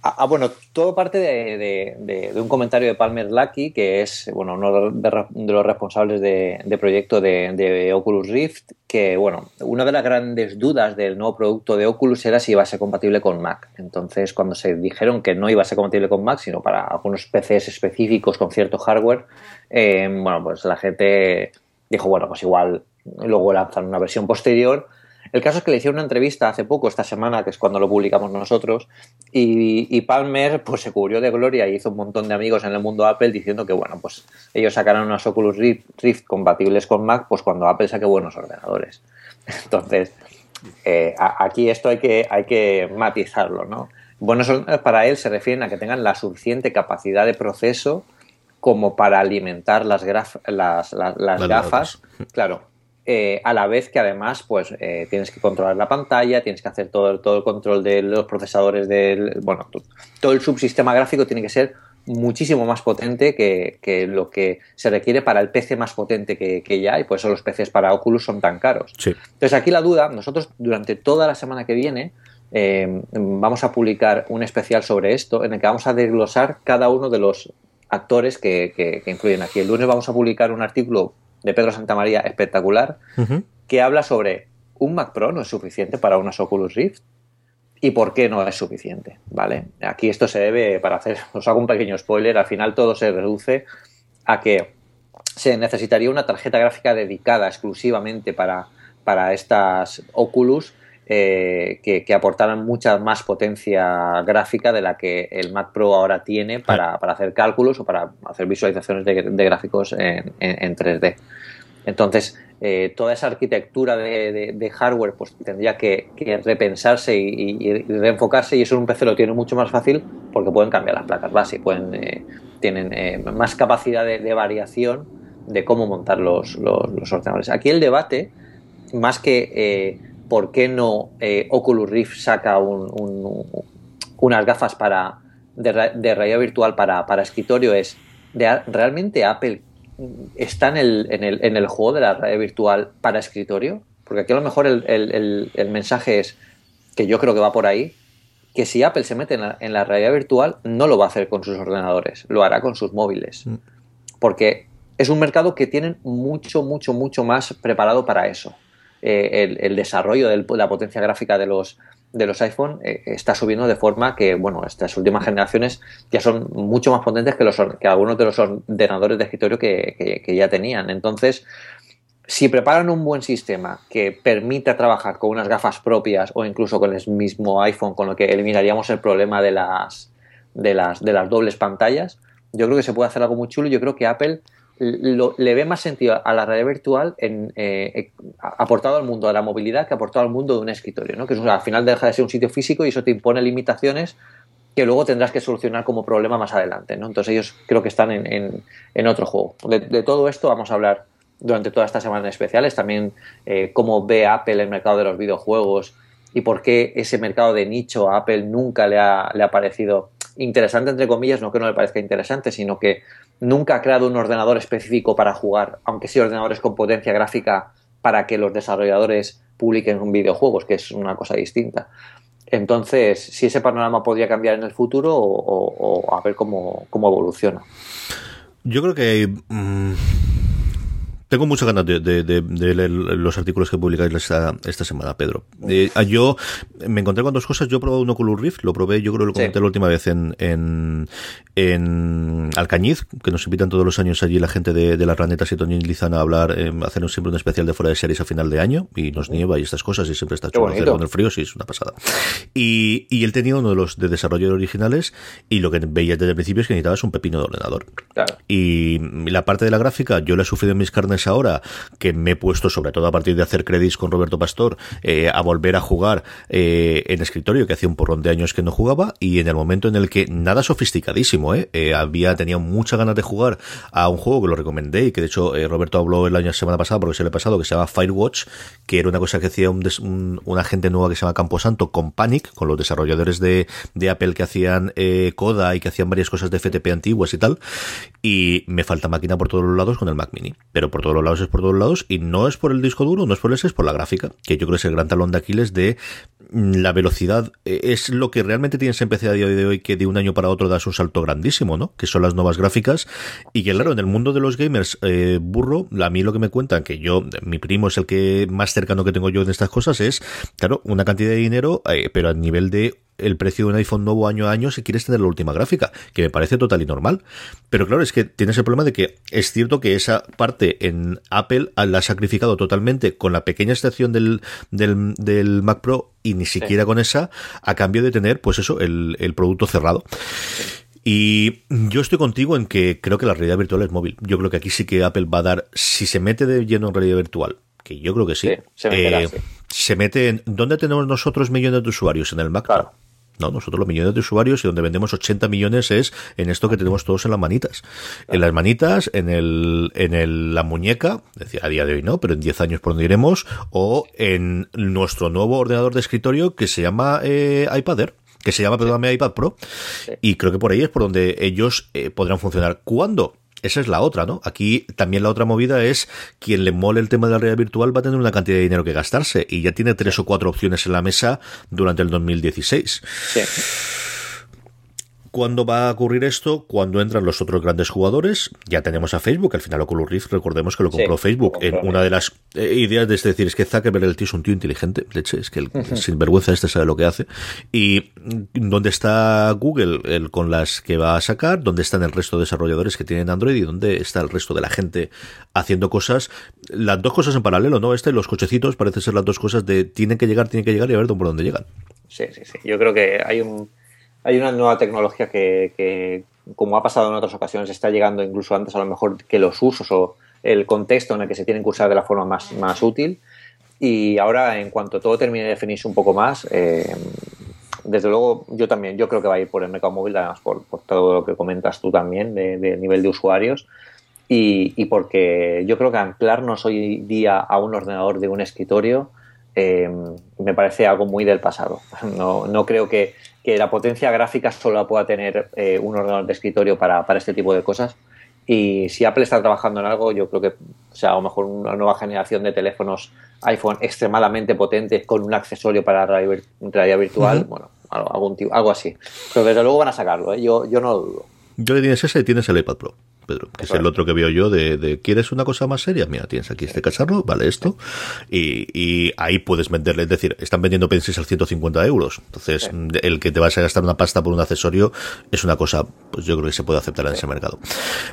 Ah, ah, bueno, todo parte de, un comentario de Palmer Lucky, que es bueno, uno de, los responsables de, proyecto de, Oculus Rift, que bueno, una de las grandes dudas del nuevo producto de Oculus era si iba a ser compatible con Mac. Entonces, cuando se dijeron que no iba a ser compatible con Mac, sino para algunos PCs específicos con cierto hardware, eh, bueno, pues la gente dijo, bueno, pues igual luego lanzan una versión posterior el caso es que le hicieron una entrevista hace poco, esta semana, que es cuando lo publicamos nosotros, y, Palmer pues se cubrió de gloria y hizo un montón de amigos en el mundo Apple diciendo que, bueno, pues ellos sacarán unas Oculus Rift, compatibles con Mac, pues cuando Apple saque buenos ordenadores. Entonces, eh, aquí esto hay que, hay que matizarlo, ¿no? Buenos ordenadores para él se refieren a que tengan la suficiente capacidad de proceso como para alimentar las, las, gafas. Claro, eh, a la vez que además pues eh, tienes que controlar la pantalla, tienes que hacer todo, todo el control de los procesadores del... Bueno, todo el subsistema gráfico tiene que ser muchísimo más potente que, lo que se requiere para el PC más potente que, ya hay, por eso los PCs para Oculus son tan caros. Entonces aquí la duda, nosotros durante toda la semana que viene eh, vamos a publicar un especial sobre esto en el que vamos a desglosar cada uno de los actores que, que, que influyen aquí. El lunes vamos a publicar un artículo de Pedro Santamaría espectacular, que habla sobre un Mac Pro no es suficiente para unas Oculus Rift y por qué no es suficiente, ¿vale? Aquí esto se debe, para hacer, os hago un pequeño spoiler, al final todo se reduce a que se necesitaría una tarjeta gráfica dedicada exclusivamente para, para estas Oculus eh, que, aportaran mucha más potencia gráfica de la que el Mac Pro ahora tiene para, hacer cálculos o para hacer visualizaciones de, gráficos en, 3D. Entonces, eh, toda esa arquitectura de, hardware pues tendría que, repensarse y, reenfocarse y eso en un PC lo tiene mucho más fácil porque pueden cambiar las placas base, pueden, eh, tienen más capacidad de, variación de cómo montar los, los, ordenadores. Aquí el debate, más que por qué no eh, Oculus Rift saca unas gafas para, de, realidad virtual para, escritorio es, de, ¿realmente Apple está en el, juego de la realidad virtual para escritorio? Porque aquí a lo mejor el, mensaje es, que yo creo que va por ahí, que si Apple se mete en la, en la, realidad virtual, no lo va a hacer con sus ordenadores, lo hará con sus móviles. Mm. Porque es un mercado que tienen mucho, mucho, mucho más preparado para eso. Eh, el, desarrollo de la potencia gráfica de los, de los iPhone eh, está subiendo de forma que, bueno, estas últimas generaciones ya son mucho más potentes que, los, que algunos de los ordenadores de escritorio que, ya tenían. Entonces, si preparan un buen sistema que permita trabajar con unas gafas propias o incluso con el mismo iPhone, con lo que eliminaríamos el problema de las, de las, de las dobles pantallas, yo creo que se puede hacer algo muy chulo yo creo que Apple le ve más sentido a la realidad virtual en, eh, eh, aportado al mundo de la movilidad que aportado al mundo de un escritorio, ¿no? que al final deja de ser un sitio físico y eso te impone limitaciones que luego tendrás que solucionar como problema más adelante. Entonces ellos creo que están en, otro juego. De, todo esto vamos a hablar durante toda esta semana en especiales, también eh, cómo ve Apple el mercado de los videojuegos y por qué ese mercado de nicho a Apple nunca le ha, le ha parecido interesante, entre comillas, no que no le parezca interesante, sino que nunca ha creado un ordenador específico para jugar, aunque sí ordenadores con potencia gráfica para que los desarrolladores publiquen videojuegos, que es una cosa distinta. Entonces, si ese panorama podría cambiar en el futuro o, a ver cómo, cómo, evoluciona. Yo creo que mm, tengo muchas ganas de, leer los artículos que publicáis esta, esta semana, Pedro. Eh, yo me encontré con dos cosas. Yo he probado un Oculus Rift, lo probé, yo creo que lo comenté la última vez en, en, en, Alcañiz, que nos invitan todos los años allí la gente de, de las ranetas y Lizana a hablar, eh, hacernos siempre un especial de fuera de series a final de año, y nos nieva y estas cosas, y siempre está chulo hacer con el frío, sí, es una pasada. Y, y él tenía uno de los de desarrollo originales, y lo que veía desde el principio es que necesitabas un pepino de ordenador. Y la parte de la gráfica, yo la he sufrido en mis carnes ahora, que me he puesto, sobre todo a partir de hacer créditos con Roberto Pastor, eh, a volver a jugar eh, en escritorio, que hacía un porrón de años que no jugaba, y en el momento en el que nada sofisticadísimo, eh, eh había, tenía muchas ganas de jugar a un juego que lo recomendé y que de hecho Roberto habló el año semana pasada, porque se le ha pasado, que se llama Firewatch, que era una cosa que hacía un, una gente nueva que se llama Camposanto con Panic, con los desarrolladores de, de Apple que hacían Coda y que hacían varias cosas de FTP antiguas y tal, y me falta máquina por todos los lados con el Mac Mini, pero por todos los lados es por todos lados y no es por el disco duro, no es por ese, es por la gráfica, que yo creo que es el gran talón de Aquiles de mm, la velocidad eh, es lo que realmente tienes en PC a día de hoy que de un año para otro das un salto grandísimo, ¿no? Que son las nuevas gráficas y que claro, en el mundo de los gamers eh, burro, a mí lo que me cuentan que yo, mi primo es el que más cercano que tengo yo en estas cosas es, claro, una cantidad de dinero, eh, pero a nivel de el precio de un iPhone nuevo año a año si quieres tener la última gráfica, que me parece total y normal. Pero claro, es que tienes el problema de que es cierto que esa parte en Apple la ha sacrificado totalmente con la pequeña excepción del, del, Mac Pro y ni siquiera con esa, a cambio de tener, pues eso, el, el producto cerrado. Y yo estoy contigo en que creo que la realidad virtual es móvil. Yo creo que aquí sí que Apple va a dar, si se mete de lleno en realidad virtual, que yo creo que sí, se, eh, se, mete en... ¿Dónde tenemos nosotros millones de usuarios? En el Mac. Claro. No, nosotros los millones de usuarios y donde vendemos 80 millones es en esto que tenemos todos en las manitas. En las manitas, en el, en el, la muñeca, decía a día de hoy no, pero en 10 años por donde iremos, o en nuestro nuevo ordenador de escritorio que se llama eh, iPad Air que se llama, perdóname, iPad Pro, y creo que por ahí es por donde ellos eh, podrán funcionar. ¿Cuándo? Esa es la otra, ¿no? Aquí también la otra movida es quien le mole el tema de la realidad virtual va a tener una cantidad de dinero que gastarse y ya tiene tres o cuatro opciones en la mesa durante el 2016. Sí. ¿Cuándo va a ocurrir esto? Cuando entran los otros grandes jugadores. Ya tenemos a Facebook, al final Oculus Rift, recordemos que lo compró Facebook. en una de las eh, ideas de este decir es que Zuckerberg el tío es un tío inteligente, leche, es que el sinvergüenza este sabe lo que hace. Y dónde está Google el, con las que va a sacar, dónde están el resto de desarrolladores que tienen Android y dónde está el resto de la gente haciendo cosas. Las dos cosas en paralelo, ¿no? Este y los cochecitos parece ser las dos cosas de tienen que llegar, tienen que llegar y a ver por dónde llegan. Sí, sí, sí. Yo creo que hay un hay una nueva tecnología que, como ha pasado en otras ocasiones, está llegando incluso antes a lo mejor que los usos o el contexto en el que se tienen que usar de la forma más, más útil. Y ahora, en cuanto todo termine de definirse un poco más, eh, desde luego yo también, yo creo que va a ir por el mercado móvil, además por, todo lo que comentas tú también de, nivel de usuarios. Y, porque yo creo que anclarnos hoy día a un ordenador de un escritorio eh, me parece algo muy del pasado. No, no creo que que la potencia gráfica solo la pueda tener eh, un ordenador de escritorio para, este tipo de cosas. Y si Apple está trabajando en algo, yo creo que, o sea, a lo mejor una nueva generación de teléfonos iPhone extremadamente potentes con un accesorio para realidad virtual, bueno, algo, algo así. Pero desde luego van a sacarlo, ¿eh? yo, yo no lo dudo. Yo le tienes ese y tienes el iPad Pro. Pedro, que es el otro que veo yo de, ¿quieres una cosa más seria? Mira, tienes aquí este cacharro, vale esto, y, ahí puedes venderle, es decir, están vendiendo pencils al 150 euros, entonces el que te vas a gastar una pasta por un accesorio es una cosa, pues yo creo que se puede aceptar en ese mercado.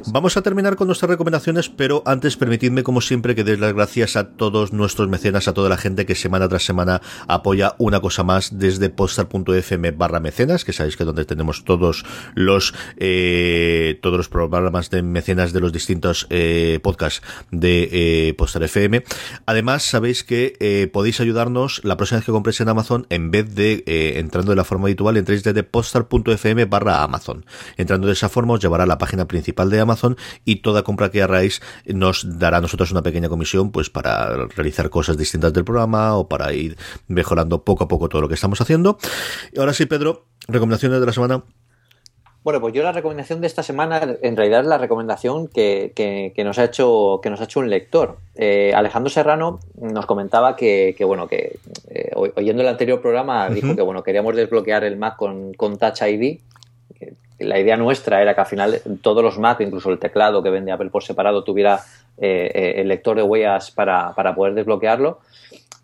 Vamos a terminar con nuestras recomendaciones, pero antes permitidme como siempre que des las gracias a todos nuestros mecenas, a toda la gente que semana tras semana apoya una cosa más desde postar.fm barra mecenas, que sabéis que es donde tenemos todos los eh, todos los programas de mecenas de los distintos eh, podcasts de eh, Postar FM. Además, sabéis que eh, podéis ayudarnos la próxima vez que compréis en Amazon, en vez de entrando de la forma habitual, entréis desde postar.fm barra Amazon. Entrando de esa forma os llevará a la página principal de Amazon y toda compra que hagáis nos dará a nosotros una pequeña comisión pues para realizar cosas distintas del programa o para ir mejorando poco a poco todo lo que estamos haciendo. Y ahora sí, Pedro, recomendaciones de la semana. Bueno, pues yo la recomendación de esta semana, en realidad es la recomendación que, que, nos, ha hecho, que nos ha hecho un lector. Eh, Alejandro Serrano nos comentaba que, bueno, que eh, oyendo el anterior programa dijo que bueno, queríamos desbloquear el Mac con, Touch ID. La idea nuestra era que al final todos los Mac, incluso el teclado que vende Apple por separado, tuviera eh, el lector de huellas para, poder desbloquearlo.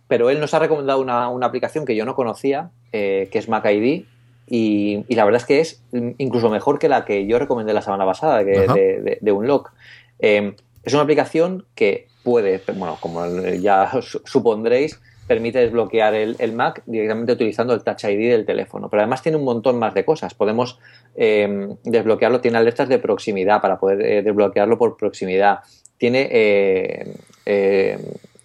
Pero él nos ha recomendado una, una aplicación que yo no conocía, que es Mac ID, y, la verdad es que es incluso mejor que la que yo recomendé la semana pasada de, de, Unlock. Em, es una aplicación que puede, bueno, como ya supondréis, permite desbloquear el, Mac directamente utilizando el Touch ID del teléfono. Pero además tiene un montón más de cosas. Podemos em, desbloquearlo, tiene alertas de proximidad para poder eh, desbloquearlo por proximidad. Tiene eh,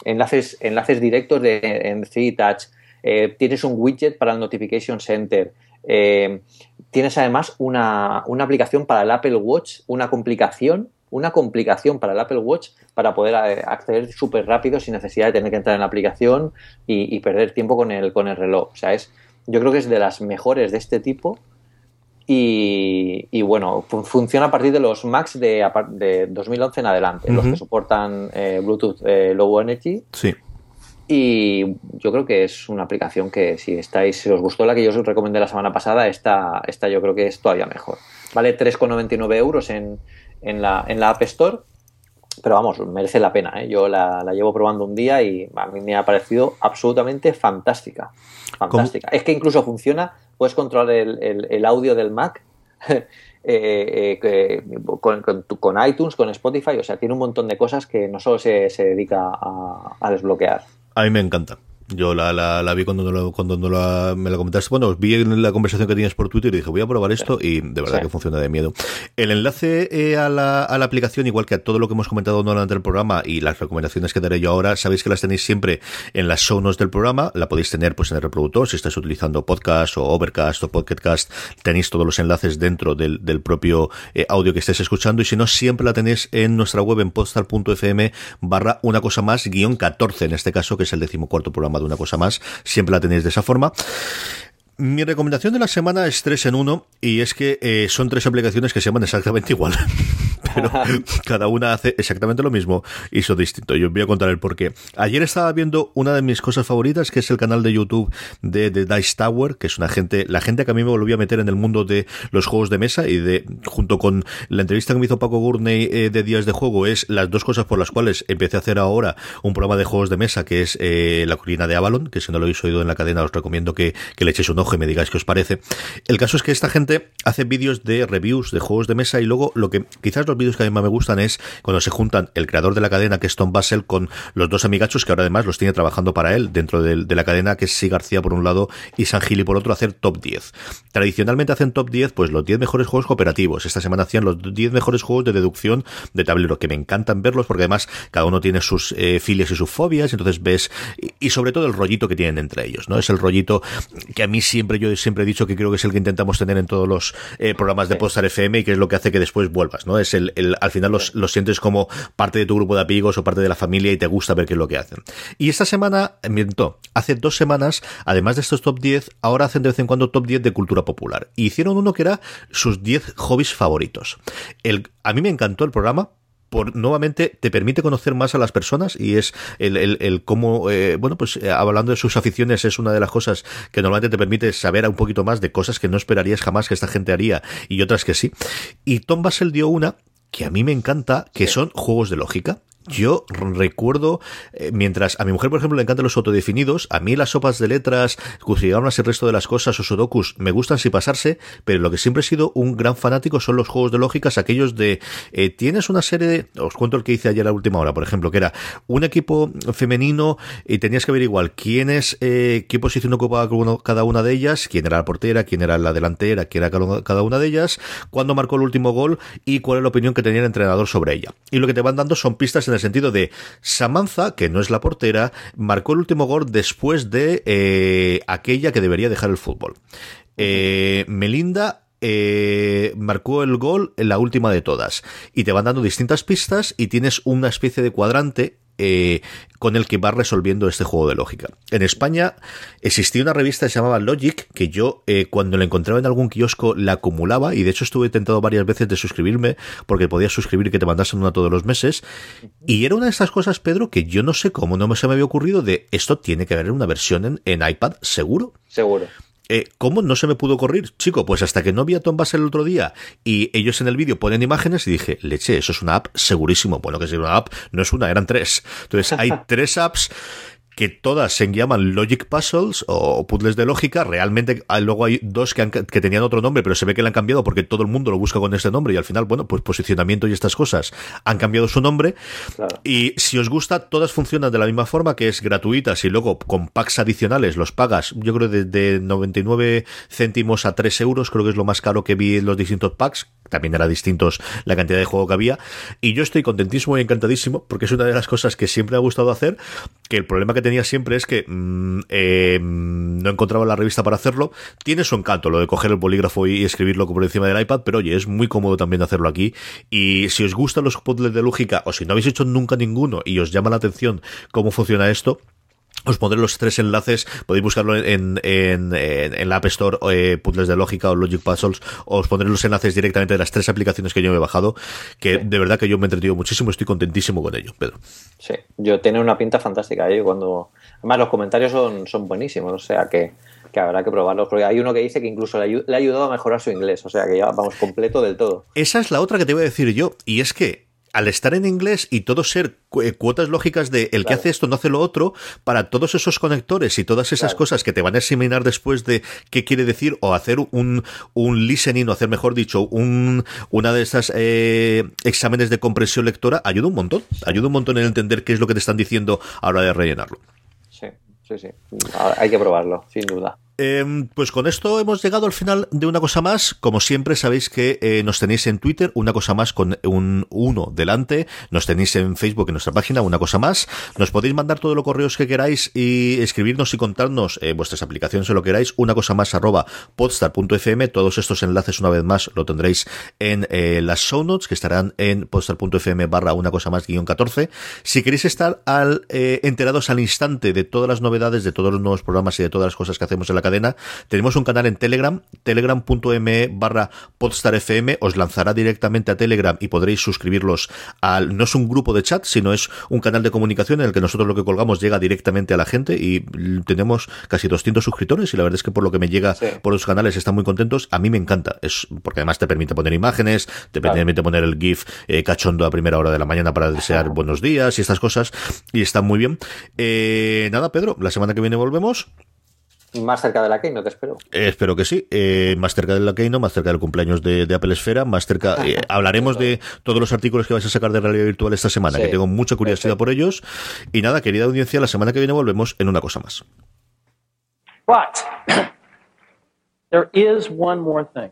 enlaces, enlaces directos de, en 3Touch. Eh, tienes un widget para el Notification Center. Eh, tienes además una, aplicación para el Apple Watch, una complicación, una complicación para el Apple Watch para poder eh, acceder súper rápido sin necesidad de tener que entrar en la aplicación y, perder tiempo con el, con el reloj. O sea, es, yo creo que es de las mejores de este tipo Y, bueno, funciona a partir de los Macs de, de 2011 en adelante, los que soportan eh, Bluetooth eh, Low Energy. Sí. Y yo creo que es una aplicación que si estáis, si os gustó la que yo os recomendé la semana pasada, esta, esta yo creo que es todavía mejor. Vale 3,99 euros en, en, la, en la App Store, pero vamos, merece la pena. ¿eh? Yo la, llevo probando un día y a mí me ha parecido absolutamente fantástica. Fantástica. Es que incluso funciona, puedes controlar el, audio del Mac. Eh, eh, con, con, iTunes, con Spotify, o sea, tiene un montón de cosas que no solo se, se dedica a desbloquear. A mí me encanta. Yo la, la, la vi cuando, no cuando no la, me la comentaste. Bueno, vi en la conversación que tienes por Twitter y dije, voy a probar esto y de verdad que funciona de miedo. El enlace eh, a, la, a la aplicación, igual que a todo lo que hemos comentado durante el programa y las recomendaciones que daré yo ahora, sabéis que las tenéis siempre en las show notes del programa. La podéis tener pues en el reproductor si estáis utilizando podcast o Overcast o Podcast. Tenéis todos los enlaces dentro del, del propio eh, audio que estéis escuchando y si no, siempre la tenéis en nuestra web en postal.fm barra una cosa más guion 14 en este caso, que es el decimocuarto programa una cosa más, siempre la tenéis de esa forma. Mi recomendación de la semana es tres en uno y es que eh, son tres aplicaciones que se llaman exactamente igual. pero cada una hace exactamente lo mismo y son distinto. Yo os voy a contar el porqué. Ayer estaba viendo una de mis cosas favoritas, que es el canal de YouTube de, de Dice Tower, que es una gente, la gente que a mí me volvió a meter en el mundo de los juegos de mesa y de, junto con la entrevista que me hizo Paco Gurney eh, de Días de Juego, es las dos cosas por las cuales empecé a hacer ahora un programa de juegos de mesa, que es eh, La Colina de Avalon, que si no lo habéis oído en la cadena os recomiendo que, que le echéis un ojo y me digáis qué os parece. El caso es que esta gente hace vídeos de reviews de juegos de mesa y luego lo que quizás los vídeos que a mí más me gustan es cuando se juntan el creador de la cadena, que es Tom Basel, con los dos amigachos que ahora además los tiene trabajando para él dentro de, la cadena, que es Si García por un lado y San Gili por otro, hacer top 10. Tradicionalmente hacen top 10, pues los 10 mejores juegos cooperativos. Esta semana hacían los 10 mejores juegos de deducción de tablero, que me encantan verlos porque además cada uno tiene sus eh, filias y sus fobias, entonces ves, y, sobre todo el rollito que tienen entre ellos, ¿no? Es el rollito que a mí siempre, yo siempre he dicho que creo que es el que intentamos tener en todos los eh, programas de Postar FM y que es lo que hace que después vuelvas, ¿no? Es el, el al final los, los, sientes como parte de tu grupo de amigos o parte de la familia y te gusta ver qué es lo que hacen. Y esta semana, miento, hace dos semanas, además de estos top 10, ahora hacen de vez en cuando top 10 de cultura popular. Y hicieron uno que era sus 10 hobbies favoritos. El, a mí me encantó el programa por, nuevamente te permite conocer más a las personas y es el, el, el cómo, eh, bueno, pues eh, hablando de sus aficiones es una de las cosas que normalmente te permite saber un poquito más de cosas que no esperarías jamás que esta gente haría y otras que sí. Y Tom Basel dio una que a mí me encanta, que son juegos de lógica. Yo recuerdo, eh, mientras a mi mujer, por ejemplo, le encantan los autodefinidos, a mí las sopas de letras, crucigramas y el resto de las cosas o sudokus me gustan sin pasarse, pero lo que siempre he sido un gran fanático son los juegos de lógicas, aquellos de, eh, tienes una serie de, os cuento el que hice ayer a última hora, por ejemplo, que era un equipo femenino y tenías que ver igual quién es, eh, qué posición ocupaba cada una de ellas, quién era la portera, quién era la delantera, quién era cada una de ellas, cuándo marcó el último gol y cuál es la opinión que tenía el entrenador sobre ella. Y lo que te van dando son pistas en el sentido de Samantha, que no es la portera, marcó el último gol después de eh, aquella que debería dejar el fútbol. Eh, Melinda eh, marcó el gol en la última de todas. Y te van dando distintas pistas y tienes una especie de cuadrante eh, con el que va resolviendo este juego de lógica. En España existía una revista que se llamaba Logic, que yo eh, cuando la encontraba en algún kiosco la acumulaba y de hecho estuve tentado varias veces de suscribirme porque podías suscribir que te mandasen una todos los meses. Y era una de estas cosas, Pedro, que yo no sé cómo no se me había ocurrido de esto tiene que haber una versión en, en iPad, seguro. Seguro. Eh, ¿Cómo no se me pudo correr? Chico, pues hasta que no vi a Tom Bass el otro día y ellos en el vídeo ponen imágenes y dije, leche, eso es una app segurísimo. Bueno, que es una app, no es una, eran tres. Entonces hay tres apps que todas se llaman Logic Puzzles o puzzles de lógica. Realmente ah, luego hay dos que, que, tenían otro nombre, pero se ve que le han cambiado porque todo el mundo lo busca con este nombre y al final, bueno, pues posicionamiento y estas cosas han cambiado su nombre. Y si os gusta, todas funcionan de la misma forma, que es gratuitas y luego con packs adicionales los pagas, yo creo de, de 99 céntimos a 3 euros, creo que es lo más caro que vi en los distintos packs. También era distintos la cantidad de juego que había. Y yo estoy contentísimo y encantadísimo porque es una de las cosas que siempre me ha gustado hacer, que el problema que tenía siempre es que mm, eh, no encontraba la revista para hacerlo. Tiene su encanto lo de coger el bolígrafo y escribirlo por encima del iPad, pero oye, es muy cómodo también hacerlo aquí. Y si os gustan los puzzles de lógica, o si no habéis hecho nunca ninguno y os llama la atención cómo funciona esto, os pondré los tres enlaces, podéis buscarlo en, en, en, la App Store, eh, Puzzles de Lógica o Logic Puzzles, os pondré los enlaces directamente de las tres aplicaciones que yo me he bajado, que de verdad que yo me he entretenido muchísimo, estoy contentísimo con ello, Pedro. Sí, yo tiene una pinta fantástica, ¿eh? cuando además los comentarios son, son buenísimos, o sea que, que habrá que probarlos, porque hay uno que dice que incluso le, le ha ayudado a mejorar su inglés, o sea que ya vamos completo del todo. Esa es la otra que te voy a decir yo, y es que al estar en inglés y todo ser eh, cuotas lógicas de el que hace esto no hace lo otro, para todos esos conectores y todas esas cosas que te van a examinar después de qué quiere decir o hacer un, un listening o hacer, mejor dicho, un, una de esas eh, exámenes de comprensión lectora, ayuda un montón. Ayuda un montón en entender qué es lo que te están diciendo a la hora de rellenarlo. Sí, sí, sí. Hay que probarlo, sin duda. Em, pues con esto hemos llegado al final de una cosa más. Como siempre sabéis que eh, nos tenéis en Twitter, una cosa más con un 1 delante. Nos tenéis en Facebook en nuestra página, una cosa más. Nos podéis mandar todos los correos que queráis y escribirnos y contarnos eh, vuestras aplicaciones o lo que queráis. Una cosa más arroba podstar.fm. Todos estos enlaces una vez más lo tendréis en eh, las show notes que estarán en podstar.fm barra una cosa más guion 14. Si queréis estar al, enterados al instante de todas las novedades, de todos los nuevos programas y de todas las cosas que hacemos en la cadena. Tenemos un canal en Telegram, telegram.me barra podstarfm, os lanzará directamente a Telegram y podréis suscribirlos al, no es un grupo de chat, sino es un canal de comunicación en el que nosotros lo que colgamos llega directamente a la gente y tenemos casi 200 suscriptores y la verdad es que por lo que me llega por los canales están muy contentos. A mí me encanta, es porque además te permite poner imágenes, te permite poner el GIF eh, cachondo a primera hora de la mañana para desear buenos días y estas cosas y está muy bien. Eh, nada, Pedro, la semana que viene volvemos. Más cerca de la Keynote, espero. Eh, espero que sí. Eh, más cerca de la Keynote, más cerca del cumpleaños de, Apple Esfera, más cerca. Eh, hablaremos de todos los artículos que vais a sacar de realidad virtual esta semana, que tengo mucha curiosidad por ellos. Y nada, querida audiencia, la semana que viene volvemos en una cosa más. But there is one more thing.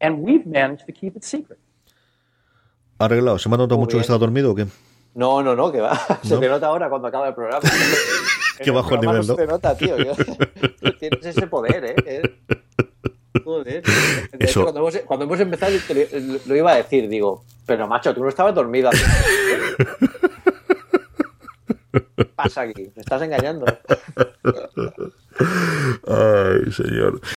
And we've managed to keep it secret. Arreglado. ¿Se me ha notado mucho que estaba dormido o qué? No, no, no, que va. Se te nota ahora cuando acaba el programa. Qué bajo el nivel, ¿no? Se te nota, tío. Tienes ese poder, ¿eh? Joder. Eso... cuando, hemos, cuando, hemos, empezado, lo iba a decir, digo, pero macho, tú no estabas dormido. ¿Qué pasa aquí? Me estás engañando. Ay, señor.